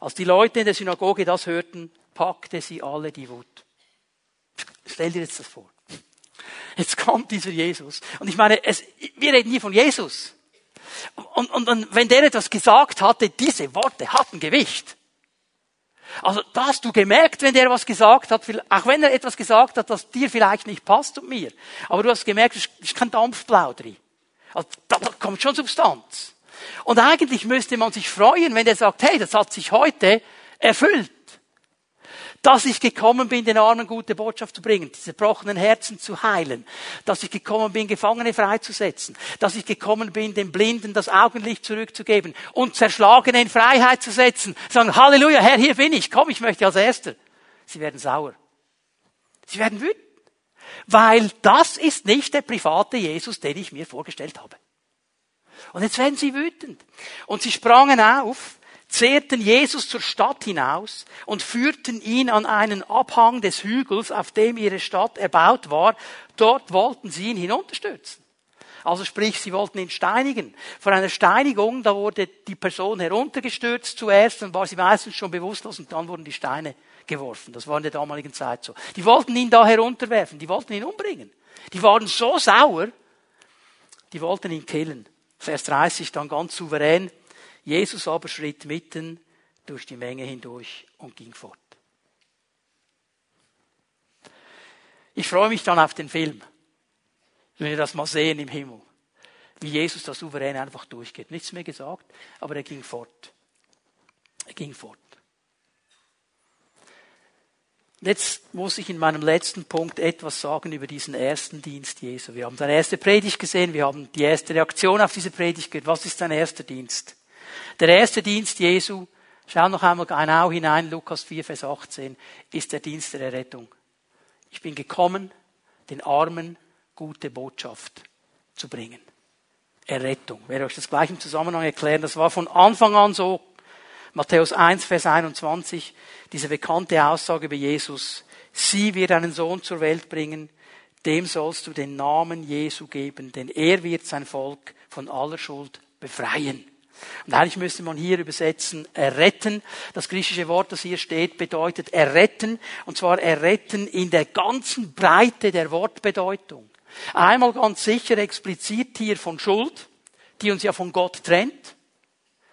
Als die Leute in der Synagoge das hörten, packte sie alle die Wut. Stell dir jetzt das vor. Jetzt kommt dieser Jesus. Und ich meine, es, wir reden hier von Jesus. Und, und, und wenn der etwas gesagt hatte, diese Worte hatten Gewicht. Also da hast du gemerkt, wenn der was gesagt hat, auch wenn er etwas gesagt hat, das dir vielleicht nicht passt und mir. Aber du hast gemerkt, es ist kein Dampfplauderi. Also da, da kommt schon Substanz. Und eigentlich müsste man sich freuen, wenn der sagt, hey, das hat sich heute erfüllt dass ich gekommen bin, den Armen gute Botschaft zu bringen, diese zerbrochenen Herzen zu heilen, dass ich gekommen bin, Gefangene freizusetzen, dass ich gekommen bin, den Blinden das Augenlicht zurückzugeben und Zerschlagene in Freiheit zu setzen, sagen, Halleluja, Herr, hier bin ich, komm, ich möchte als Erster. Sie werden sauer. Sie werden wütend. Weil das ist nicht der private Jesus, den ich mir vorgestellt habe. Und jetzt werden sie wütend. Und sie sprangen auf zehrten Jesus zur Stadt hinaus und führten ihn an einen Abhang des Hügels, auf dem ihre Stadt erbaut war. Dort wollten sie ihn hinunterstürzen. Also sprich, sie wollten ihn steinigen. Vor einer Steinigung, da wurde die Person heruntergestürzt zuerst, dann war sie meistens schon bewusstlos und dann wurden die Steine geworfen. Das war in der damaligen Zeit so. Die wollten ihn da herunterwerfen, die wollten ihn umbringen. Die waren so sauer, die wollten ihn killen. Vers 30 dann ganz souverän. Jesus aber schritt mitten durch die Menge hindurch und ging fort. Ich freue mich dann auf den Film, wenn wir das mal sehen im Himmel, wie Jesus da souverän einfach durchgeht. Nichts mehr gesagt, aber er ging fort. Er ging fort. Jetzt muss ich in meinem letzten Punkt etwas sagen über diesen ersten Dienst Jesu. Wir haben seine erste Predigt gesehen, wir haben die erste Reaktion auf diese Predigt gehört. Was ist sein erster Dienst? Der erste Dienst Jesu, schau noch einmal genau hinein, Lukas 4, Vers 18, ist der Dienst der Errettung. Ich bin gekommen, den Armen gute Botschaft zu bringen. Errettung. Ich werde euch das gleich im Zusammenhang erklären. Das war von Anfang an so. Matthäus 1, Vers 21, diese bekannte Aussage über Jesus. Sie wird einen Sohn zur Welt bringen, dem sollst du den Namen Jesu geben, denn er wird sein Volk von aller Schuld befreien. Und eigentlich müsste man hier übersetzen, erretten. Das griechische Wort, das hier steht, bedeutet erretten. Und zwar erretten in der ganzen Breite der Wortbedeutung. Einmal ganz sicher explizit hier von Schuld, die uns ja von Gott trennt.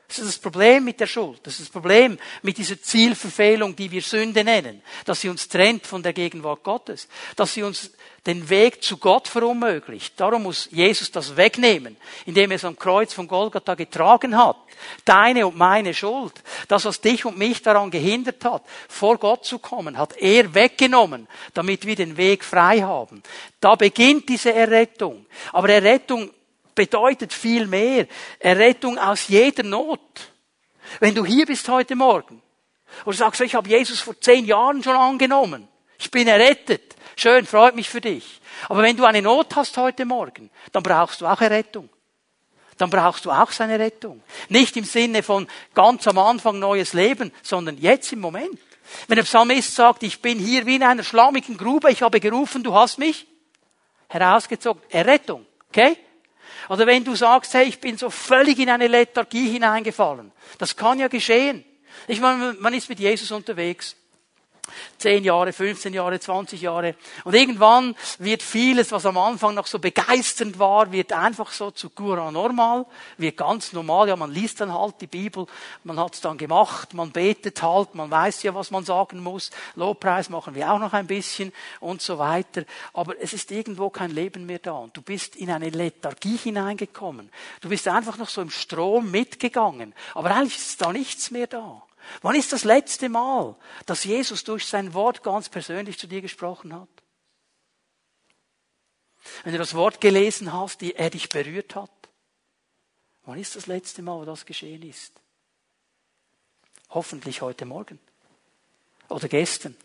Das ist das Problem mit der Schuld. Das ist das Problem mit dieser Zielverfehlung, die wir Sünde nennen. Dass sie uns trennt von der Gegenwart Gottes. Dass sie uns den Weg zu Gott verunmöglicht. Darum muss Jesus das wegnehmen, indem er es am Kreuz von Golgatha getragen hat. Deine und meine Schuld. Das, was dich und mich daran gehindert hat, vor Gott zu kommen, hat er weggenommen, damit wir den Weg frei haben. Da beginnt diese Errettung. Aber Errettung bedeutet viel mehr. Errettung aus jeder Not. Wenn du hier bist heute Morgen und sagst, ich habe Jesus vor zehn Jahren schon angenommen, ich bin errettet, schön, freut mich für dich. Aber wenn du eine Not hast heute Morgen, dann brauchst du auch Errettung. Dann brauchst du auch seine Rettung. Nicht im Sinne von ganz am Anfang neues Leben, sondern jetzt im Moment. Wenn der Psalmist sagt, ich bin hier wie in einer schlammigen Grube, ich habe gerufen, du hast mich herausgezogen. Errettung. Okay? Oder wenn du sagst, hey, ich bin so völlig in eine Lethargie hineingefallen. Das kann ja geschehen. Ich meine, man ist mit Jesus unterwegs. 10 Jahre, 15 Jahre, 20 Jahre. Und irgendwann wird vieles, was am Anfang noch so begeisternd war, wird einfach so zu Gura normal, wird ganz normal. Ja, man liest dann halt die Bibel, man hat es dann gemacht, man betet halt, man weiß ja, was man sagen muss. Lobpreis machen wir auch noch ein bisschen und so weiter. Aber es ist irgendwo kein Leben mehr da. Und du bist in eine Lethargie hineingekommen. Du bist einfach noch so im Strom mitgegangen. Aber eigentlich ist da nichts mehr da. Wann ist das letzte Mal, dass Jesus durch sein Wort ganz persönlich zu dir gesprochen hat? Wenn du das Wort gelesen hast, die er dich berührt hat. Wann ist das letzte Mal, wo das geschehen ist? Hoffentlich heute Morgen. Oder gestern.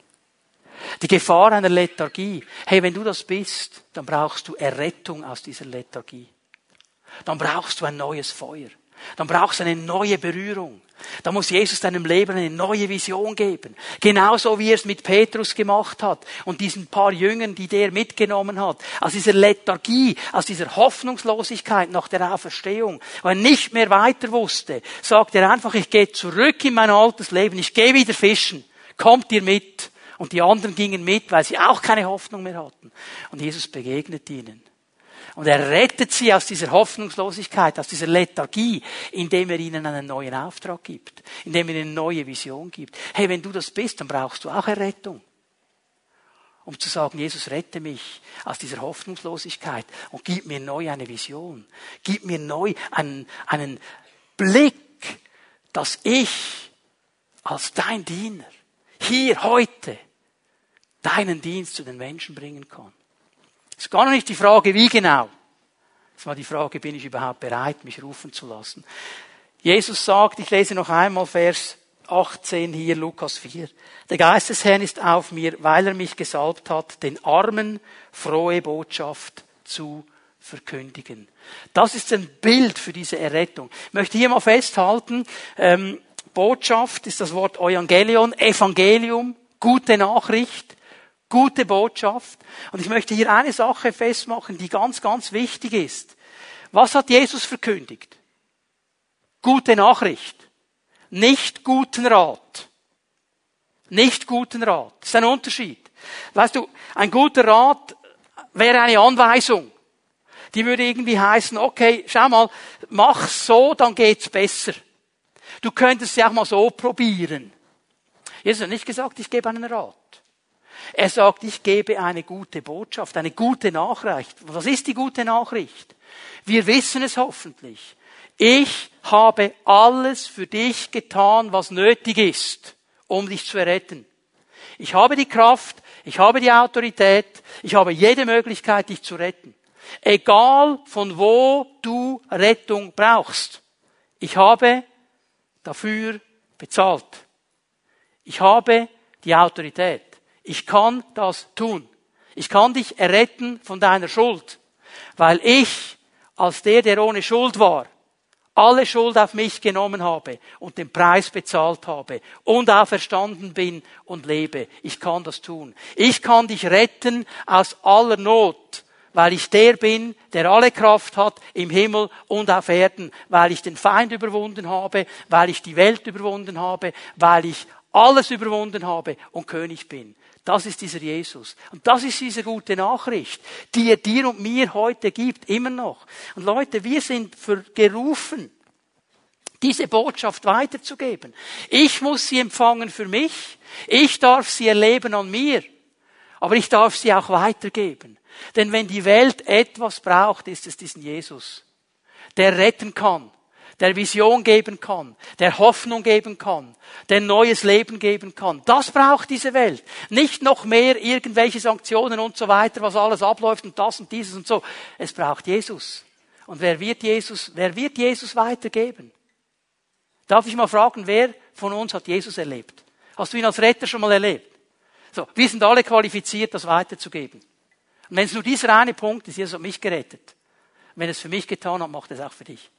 Die Gefahr einer Lethargie. Hey, wenn du das bist, dann brauchst du Errettung aus dieser Lethargie. Dann brauchst du ein neues Feuer. Dann brauchst du eine neue Berührung. Da muss Jesus deinem Leben eine neue Vision geben. Genauso wie er es mit Petrus gemacht hat und diesen paar Jüngern, die der mitgenommen hat. Aus dieser Lethargie, aus dieser Hoffnungslosigkeit nach der Auferstehung, weil er nicht mehr weiter wusste, sagt er einfach, ich gehe zurück in mein altes Leben, ich gehe wieder fischen. Kommt ihr mit? Und die anderen gingen mit, weil sie auch keine Hoffnung mehr hatten. Und Jesus begegnet ihnen. Und er rettet sie aus dieser Hoffnungslosigkeit, aus dieser Lethargie, indem er ihnen einen neuen Auftrag gibt, indem er ihnen eine neue Vision gibt. Hey, wenn du das bist, dann brauchst du auch Errettung. Um zu sagen, Jesus, rette mich aus dieser Hoffnungslosigkeit und gib mir neu eine Vision. Gib mir neu einen, einen Blick, dass ich als dein Diener hier heute deinen Dienst zu den Menschen bringen kann. Es ist gar nicht die Frage, wie genau. Es war die Frage, bin ich überhaupt bereit, mich rufen zu lassen. Jesus sagt, ich lese noch einmal Vers 18 hier, Lukas 4. Der Geist des Herrn ist auf mir, weil er mich gesalbt hat, den Armen frohe Botschaft zu verkündigen. Das ist ein Bild für diese Errettung. Ich möchte hier mal festhalten, ähm, Botschaft ist das Wort Evangelion, Evangelium, gute Nachricht. Gute Botschaft. Und ich möchte hier eine Sache festmachen, die ganz, ganz wichtig ist. Was hat Jesus verkündigt? Gute Nachricht. Nicht guten Rat. Nicht guten Rat. Das ist ein Unterschied. Weißt du, ein guter Rat wäre eine Anweisung. Die würde irgendwie heißen, okay, schau mal, mach so, dann geht's besser. Du könntest ja auch mal so probieren. Jesus hat nicht gesagt, ich gebe einen Rat. Er sagt, ich gebe eine gute Botschaft, eine gute Nachricht. Was ist die gute Nachricht? Wir wissen es hoffentlich. Ich habe alles für dich getan, was nötig ist, um dich zu erretten. Ich habe die Kraft, ich habe die Autorität, ich habe jede Möglichkeit, dich zu retten. Egal von wo du Rettung brauchst. Ich habe dafür bezahlt. Ich habe die Autorität. Ich kann das tun. Ich kann dich erretten von deiner Schuld, weil ich als der, der ohne Schuld war, alle Schuld auf mich genommen habe und den Preis bezahlt habe und auferstanden bin und lebe. Ich kann das tun. Ich kann dich retten aus aller Not, weil ich der bin, der alle Kraft hat im Himmel und auf Erden, weil ich den Feind überwunden habe, weil ich die Welt überwunden habe, weil ich alles überwunden habe und König bin. Das ist dieser Jesus. Und das ist diese gute Nachricht, die er dir und mir heute gibt, immer noch. Und Leute, wir sind gerufen, diese Botschaft weiterzugeben. Ich muss sie empfangen für mich. Ich darf sie erleben an mir. Aber ich darf sie auch weitergeben. Denn wenn die Welt etwas braucht, ist es diesen Jesus, der retten kann, der Vision geben kann, der Hoffnung geben kann, der neues Leben geben kann. Das braucht diese Welt. Nicht noch mehr irgendwelche Sanktionen und so weiter, was alles abläuft und das und dieses und so. Es braucht Jesus. Und wer wird Jesus, wer wird Jesus weitergeben? Darf ich mal fragen, wer von uns hat Jesus erlebt? Hast du ihn als Retter schon mal erlebt? So, wir sind alle qualifiziert, das weiterzugeben. Und wenn es nur dieser eine Punkt ist, Jesus hat mich gerettet. wenn er es für mich getan hat, macht es auch für dich.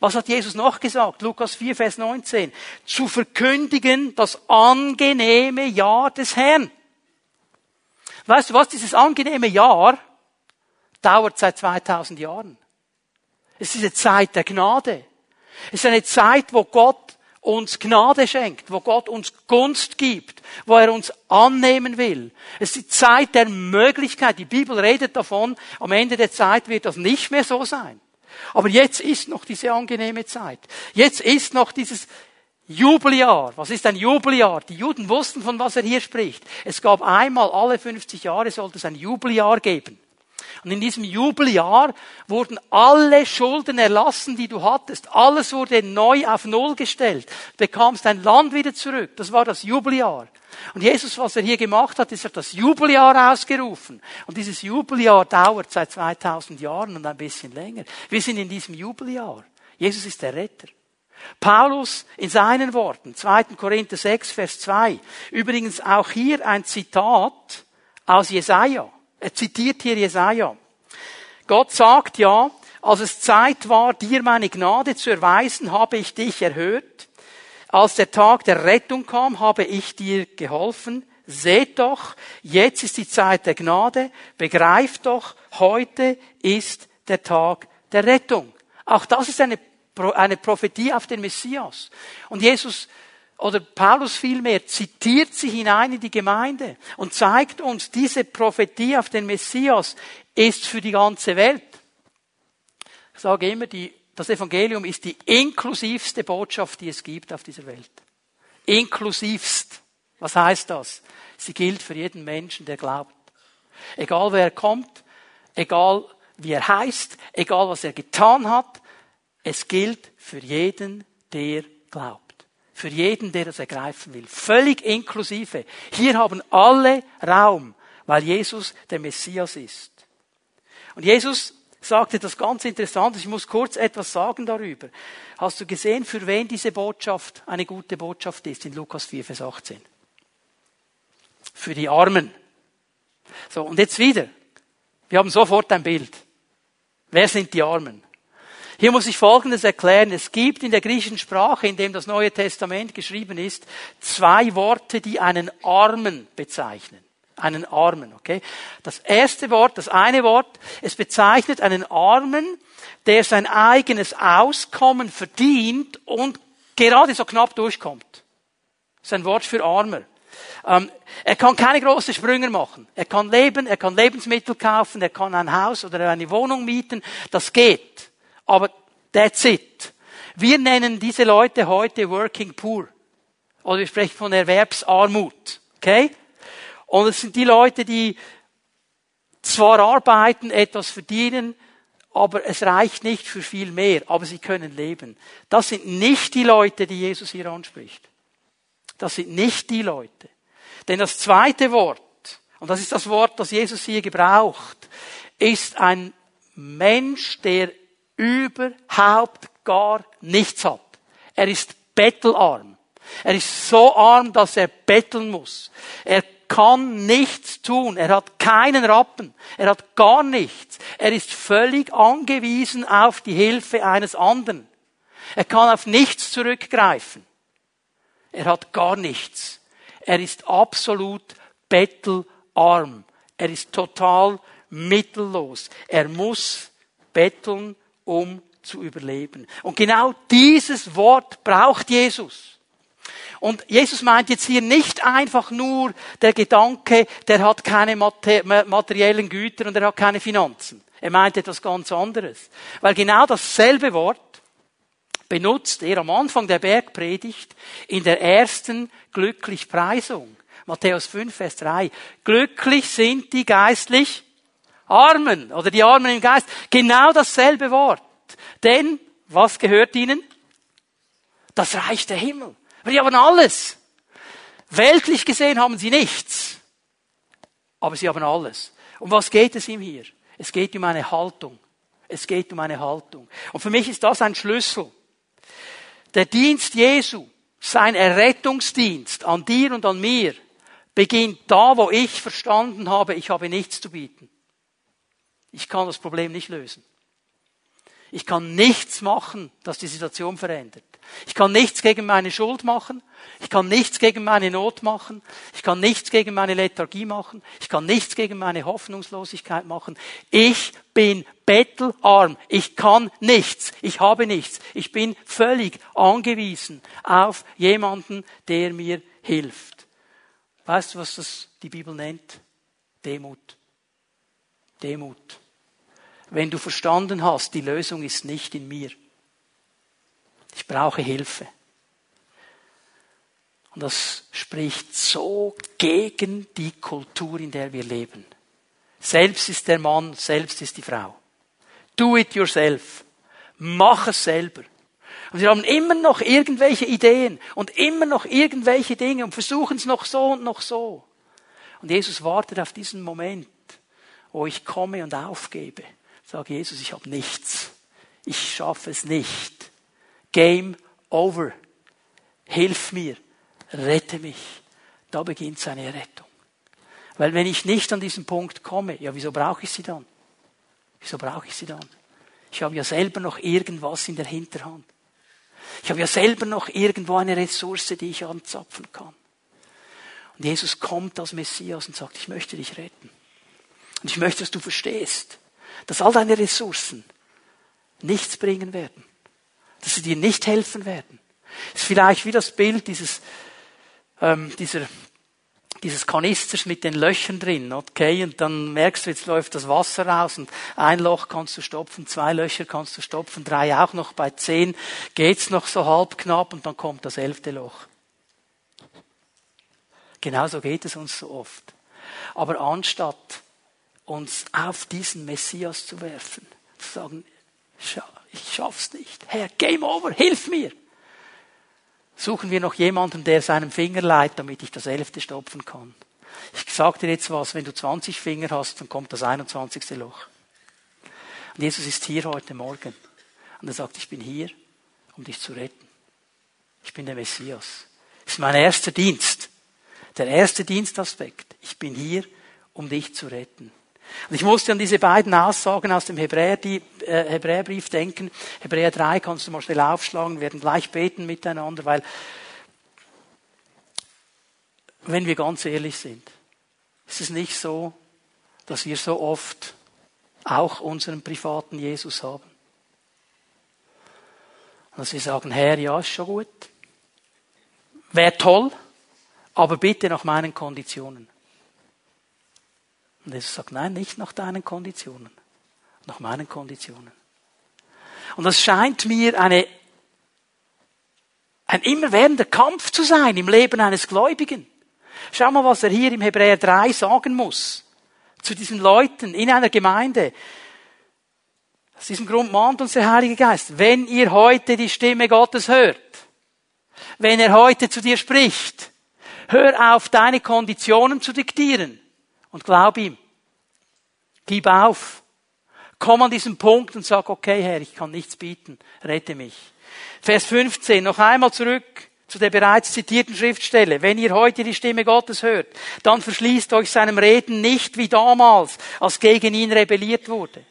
Was hat Jesus noch gesagt? Lukas 4, Vers 19. Zu verkündigen das angenehme Jahr des Herrn. Weißt du was? Dieses angenehme Jahr dauert seit 2000 Jahren. Es ist eine Zeit der Gnade. Es ist eine Zeit, wo Gott uns Gnade schenkt, wo Gott uns Gunst gibt, wo er uns annehmen will. Es ist die Zeit der Möglichkeit. Die Bibel redet davon, am Ende der Zeit wird das nicht mehr so sein. Aber jetzt ist noch diese angenehme Zeit. Jetzt ist noch dieses Jubeljahr. Was ist ein Jubeljahr? Die Juden wussten, von was er hier spricht. Es gab einmal alle 50 Jahre sollte es ein Jubeljahr geben. Und in diesem Jubeljahr wurden alle Schulden erlassen, die du hattest. Alles wurde neu auf Null gestellt. Du bekamst dein Land wieder zurück. Das war das Jubeljahr. Und Jesus, was er hier gemacht hat, ist, er das Jubeljahr ausgerufen. Und dieses Jubeljahr dauert seit 2000 Jahren und ein bisschen länger. Wir sind in diesem Jubeljahr. Jesus ist der Retter. Paulus in seinen Worten, 2. Korinther 6, Vers 2. Übrigens auch hier ein Zitat aus Jesaja. Er zitiert hier Jesaja. Gott sagt ja, als es Zeit war, dir meine Gnade zu erweisen, habe ich dich erhört. Als der Tag der Rettung kam, habe ich dir geholfen. Seht doch, jetzt ist die Zeit der Gnade. Begreift doch, heute ist der Tag der Rettung. Auch das ist eine, eine Prophetie auf den Messias. Und Jesus oder Paulus vielmehr zitiert sie hinein in die Gemeinde und zeigt uns, diese Prophetie auf den Messias ist für die ganze Welt. Ich sage immer, die, das Evangelium ist die inklusivste Botschaft, die es gibt auf dieser Welt. Inklusivst. Was heißt das? Sie gilt für jeden Menschen, der glaubt. Egal wer kommt, egal wie er heißt, egal was er getan hat, es gilt für jeden, der glaubt. Für jeden, der das ergreifen will. Völlig inklusive. Hier haben alle Raum, weil Jesus der Messias ist. Und Jesus sagte das ganz interessant. Ich muss kurz etwas sagen darüber. Hast du gesehen, für wen diese Botschaft eine gute Botschaft ist in Lukas 4, Vers 18? Für die Armen. So, und jetzt wieder. Wir haben sofort ein Bild. Wer sind die Armen? Hier muss ich Folgendes erklären. Es gibt in der griechischen Sprache, in dem das Neue Testament geschrieben ist, zwei Worte, die einen Armen bezeichnen. Einen Armen, okay? Das erste Wort, das eine Wort, es bezeichnet einen Armen, der sein eigenes Auskommen verdient und gerade so knapp durchkommt. Das ist ein Wort für Armer. Ähm, er kann keine großen Sprünge machen. Er kann leben, er kann Lebensmittel kaufen, er kann ein Haus oder eine Wohnung mieten. Das geht. Aber that's it. Wir nennen diese Leute heute Working Poor. Oder wir sprechen von Erwerbsarmut. Okay? Und es sind die Leute, die zwar arbeiten, etwas verdienen, aber es reicht nicht für viel mehr, aber sie können leben. Das sind nicht die Leute, die Jesus hier anspricht. Das sind nicht die Leute. Denn das zweite Wort, und das ist das Wort, das Jesus hier gebraucht, ist ein Mensch, der überhaupt gar nichts hat. Er ist bettelarm. Er ist so arm, dass er betteln muss. Er kann nichts tun. Er hat keinen Rappen. Er hat gar nichts. Er ist völlig angewiesen auf die Hilfe eines anderen. Er kann auf nichts zurückgreifen. Er hat gar nichts. Er ist absolut bettelarm. Er ist total mittellos. Er muss betteln um zu überleben. Und genau dieses Wort braucht Jesus. Und Jesus meint jetzt hier nicht einfach nur der Gedanke, der hat keine materiellen Güter und er hat keine Finanzen. Er meint etwas ganz anderes. Weil genau dasselbe Wort benutzt er am Anfang der Bergpredigt in der ersten Glücklichpreisung. Matthäus 5, Vers 3. Glücklich sind die geistlich Armen oder die Armen im Geist. Genau dasselbe Wort. Denn, was gehört ihnen? Das Reich der Himmel. Aber die haben alles. Weltlich gesehen haben sie nichts. Aber sie haben alles. Um was geht es ihm hier? Es geht um eine Haltung. Es geht um eine Haltung. Und für mich ist das ein Schlüssel. Der Dienst Jesu, sein Errettungsdienst an dir und an mir, beginnt da, wo ich verstanden habe, ich habe nichts zu bieten. Ich kann das Problem nicht lösen. Ich kann nichts machen, das die Situation verändert. Ich kann nichts gegen meine Schuld machen. Ich kann nichts gegen meine Not machen. Ich kann nichts gegen meine Lethargie machen. Ich kann nichts gegen meine Hoffnungslosigkeit machen. Ich bin bettelarm. Ich kann nichts. Ich habe nichts. Ich bin völlig angewiesen auf jemanden, der mir hilft. Weißt du, was das die Bibel nennt? Demut. Demut wenn du verstanden hast, die Lösung ist nicht in mir. Ich brauche Hilfe. Und das spricht so gegen die Kultur, in der wir leben. Selbst ist der Mann, selbst ist die Frau. Do it yourself. Mach es selber. Und wir haben immer noch irgendwelche Ideen und immer noch irgendwelche Dinge und versuchen es noch so und noch so. Und Jesus wartet auf diesen Moment, wo ich komme und aufgebe Sag Jesus, ich habe nichts. Ich schaffe es nicht. Game over. Hilf mir. Rette mich. Da beginnt seine Rettung. Weil wenn ich nicht an diesen Punkt komme, ja, wieso brauche ich sie dann? Wieso brauche ich sie dann? Ich habe ja selber noch irgendwas in der Hinterhand. Ich habe ja selber noch irgendwo eine Ressource, die ich anzapfen kann. Und Jesus kommt als Messias und sagt, ich möchte dich retten. Und ich möchte, dass du verstehst, dass all deine Ressourcen nichts bringen werden. Dass sie dir nicht helfen werden. Das ist vielleicht wie das Bild dieses, ähm, dieser, dieses Kanisters mit den Löchern drin, okay? Und dann merkst du, jetzt läuft das Wasser raus und ein Loch kannst du stopfen, zwei Löcher kannst du stopfen, drei auch noch. Bei zehn geht's noch so halb knapp und dann kommt das elfte Loch. Genauso geht es uns so oft. Aber anstatt uns auf diesen Messias zu werfen. Zu sagen, ich schaff's nicht. Herr, Game over, hilf mir. Suchen wir noch jemanden, der seinem Finger leiht, damit ich das elfte stopfen kann. Ich sag dir jetzt was, wenn du 20 Finger hast, dann kommt das 21. Loch. Und Jesus ist hier heute Morgen. Und er sagt, ich bin hier, um dich zu retten. Ich bin der Messias. Das ist mein erster Dienst. Der erste Dienstaspekt. Ich bin hier, um dich zu retten. Und ich musste an diese beiden Aussagen aus dem Hebräer, die, äh, Hebräerbrief denken. Hebräer 3 kannst du mal schnell aufschlagen, wir werden gleich beten miteinander, weil wenn wir ganz ehrlich sind, ist es nicht so, dass wir so oft auch unseren privaten Jesus haben. Und dass wir sagen, Herr, ja, ist schon gut. Wäre toll, aber bitte nach meinen Konditionen. Und Jesus sagt, nein, nicht nach deinen Konditionen, nach meinen Konditionen. Und das scheint mir eine, ein immerwährender Kampf zu sein im Leben eines Gläubigen. Schau mal, was er hier im Hebräer 3 sagen muss. Zu diesen Leuten in einer Gemeinde. Aus diesem Grund mahnt uns der Heilige Geist. Wenn ihr heute die Stimme Gottes hört, wenn er heute zu dir spricht, hör auf, deine Konditionen zu diktieren und glaub ihm. Gib auf. Komm an diesen Punkt und sag, okay Herr, ich kann nichts bieten, rette mich. Vers 15, noch einmal zurück zu der bereits zitierten Schriftstelle. Wenn ihr heute die Stimme Gottes hört, dann verschließt euch seinem Reden nicht wie damals, als gegen ihn rebelliert wurde.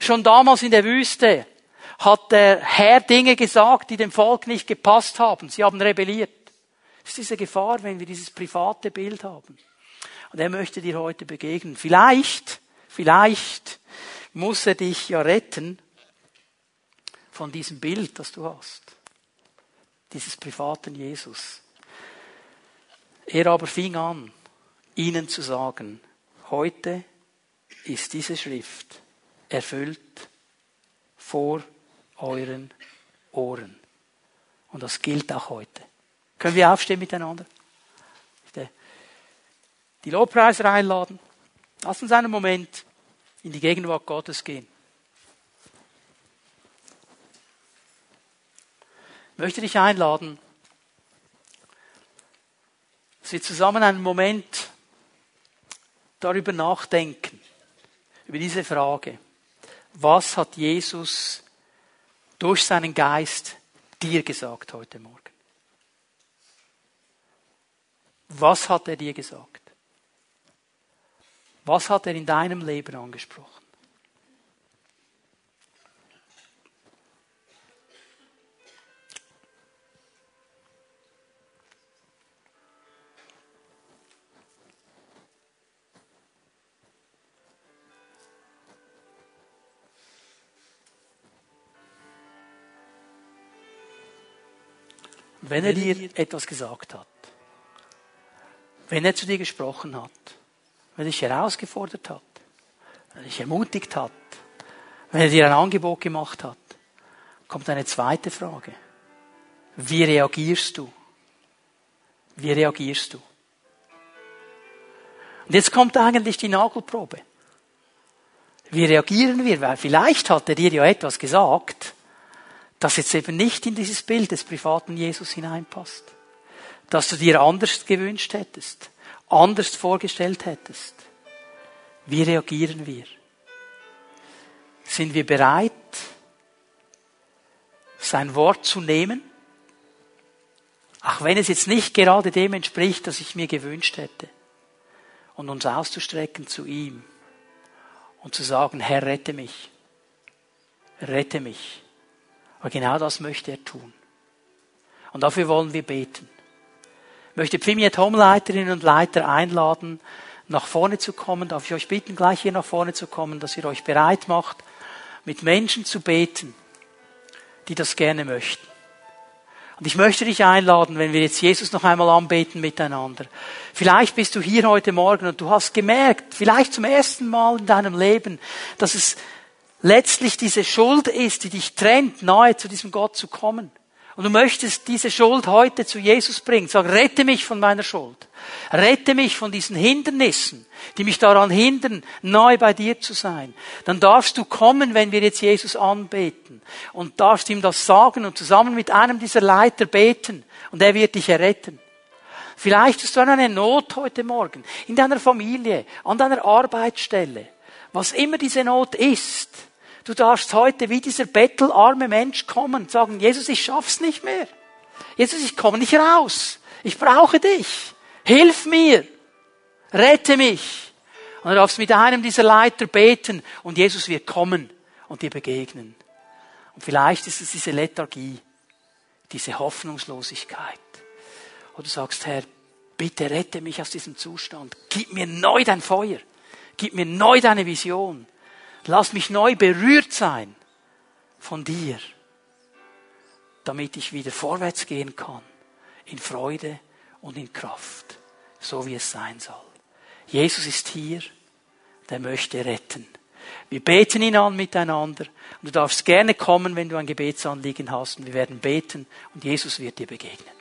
Schon damals in der Wüste hat der Herr Dinge gesagt, die dem Volk nicht gepasst haben. Sie haben rebelliert. Das ist diese Gefahr, wenn wir dieses private Bild haben. Und er möchte dir heute begegnen. Vielleicht, vielleicht muss er dich ja retten von diesem Bild, das du hast. Dieses privaten Jesus. Er aber fing an, ihnen zu sagen, heute ist diese Schrift erfüllt vor euren Ohren. Und das gilt auch heute. Können wir aufstehen miteinander? Die Lobpreiser einladen. Lass uns einen Moment in die Gegenwart Gottes gehen. Ich möchte dich einladen, dass wir zusammen einen Moment darüber nachdenken, über diese Frage. Was hat Jesus durch seinen Geist dir gesagt heute Morgen? Was hat er dir gesagt? Was hat er in deinem Leben angesprochen? Wenn er dir etwas gesagt hat, wenn er zu dir gesprochen hat, wenn er dich herausgefordert hat, wenn er dich ermutigt hat, wenn er dir ein Angebot gemacht hat, kommt eine zweite Frage. Wie reagierst du? Wie reagierst du? Und jetzt kommt eigentlich die Nagelprobe. Wie reagieren wir? Weil vielleicht hat er dir ja etwas gesagt, das jetzt eben nicht in dieses Bild des privaten Jesus hineinpasst. Das du dir anders gewünscht hättest, anders vorgestellt hättest. Wie reagieren wir? Sind wir bereit, sein Wort zu nehmen? Auch wenn es jetzt nicht gerade dem entspricht, was ich mir gewünscht hätte. Und uns auszustrecken zu ihm und zu sagen, Herr, rette mich. Rette mich. Aber genau das möchte er tun. Und dafür wollen wir beten. Möchte Pfimiet Homleiterinnen und Leiter einladen, nach vorne zu kommen. Darf ich euch bitten, gleich hier nach vorne zu kommen, dass ihr euch bereit macht, mit Menschen zu beten, die das gerne möchten. Und ich möchte dich einladen, wenn wir jetzt Jesus noch einmal anbeten miteinander. Vielleicht bist du hier heute Morgen und du hast gemerkt, vielleicht zum ersten Mal in deinem Leben, dass es letztlich diese Schuld ist, die dich trennt, nahe zu diesem Gott zu kommen. Und du möchtest diese Schuld heute zu Jesus bringen. Sag, rette mich von meiner Schuld. Rette mich von diesen Hindernissen, die mich daran hindern, nahe bei dir zu sein. Dann darfst du kommen, wenn wir jetzt Jesus anbeten. Und darfst ihm das sagen und zusammen mit einem dieser Leiter beten. Und er wird dich erretten. Vielleicht hast du eine Not heute Morgen. In deiner Familie, an deiner Arbeitsstelle. Was immer diese Not ist Du darfst heute wie dieser bettelarme Mensch kommen und sagen, Jesus, ich schaff's nicht mehr. Jesus, ich komme nicht raus. Ich brauche dich. Hilf mir. Rette mich. Und du darfst mit einem dieser Leiter beten und Jesus wird kommen und dir begegnen. Und vielleicht ist es diese Lethargie, diese Hoffnungslosigkeit. Oder du sagst, Herr, bitte rette mich aus diesem Zustand. Gib mir neu dein Feuer. Gib mir neu deine Vision. Lass mich neu berührt sein von dir, damit ich wieder vorwärts gehen kann, in Freude und in Kraft, so wie es sein soll. Jesus ist hier, der möchte retten. Wir beten ihn an miteinander und du darfst gerne kommen, wenn du ein Gebetsanliegen hast und wir werden beten und Jesus wird dir begegnen.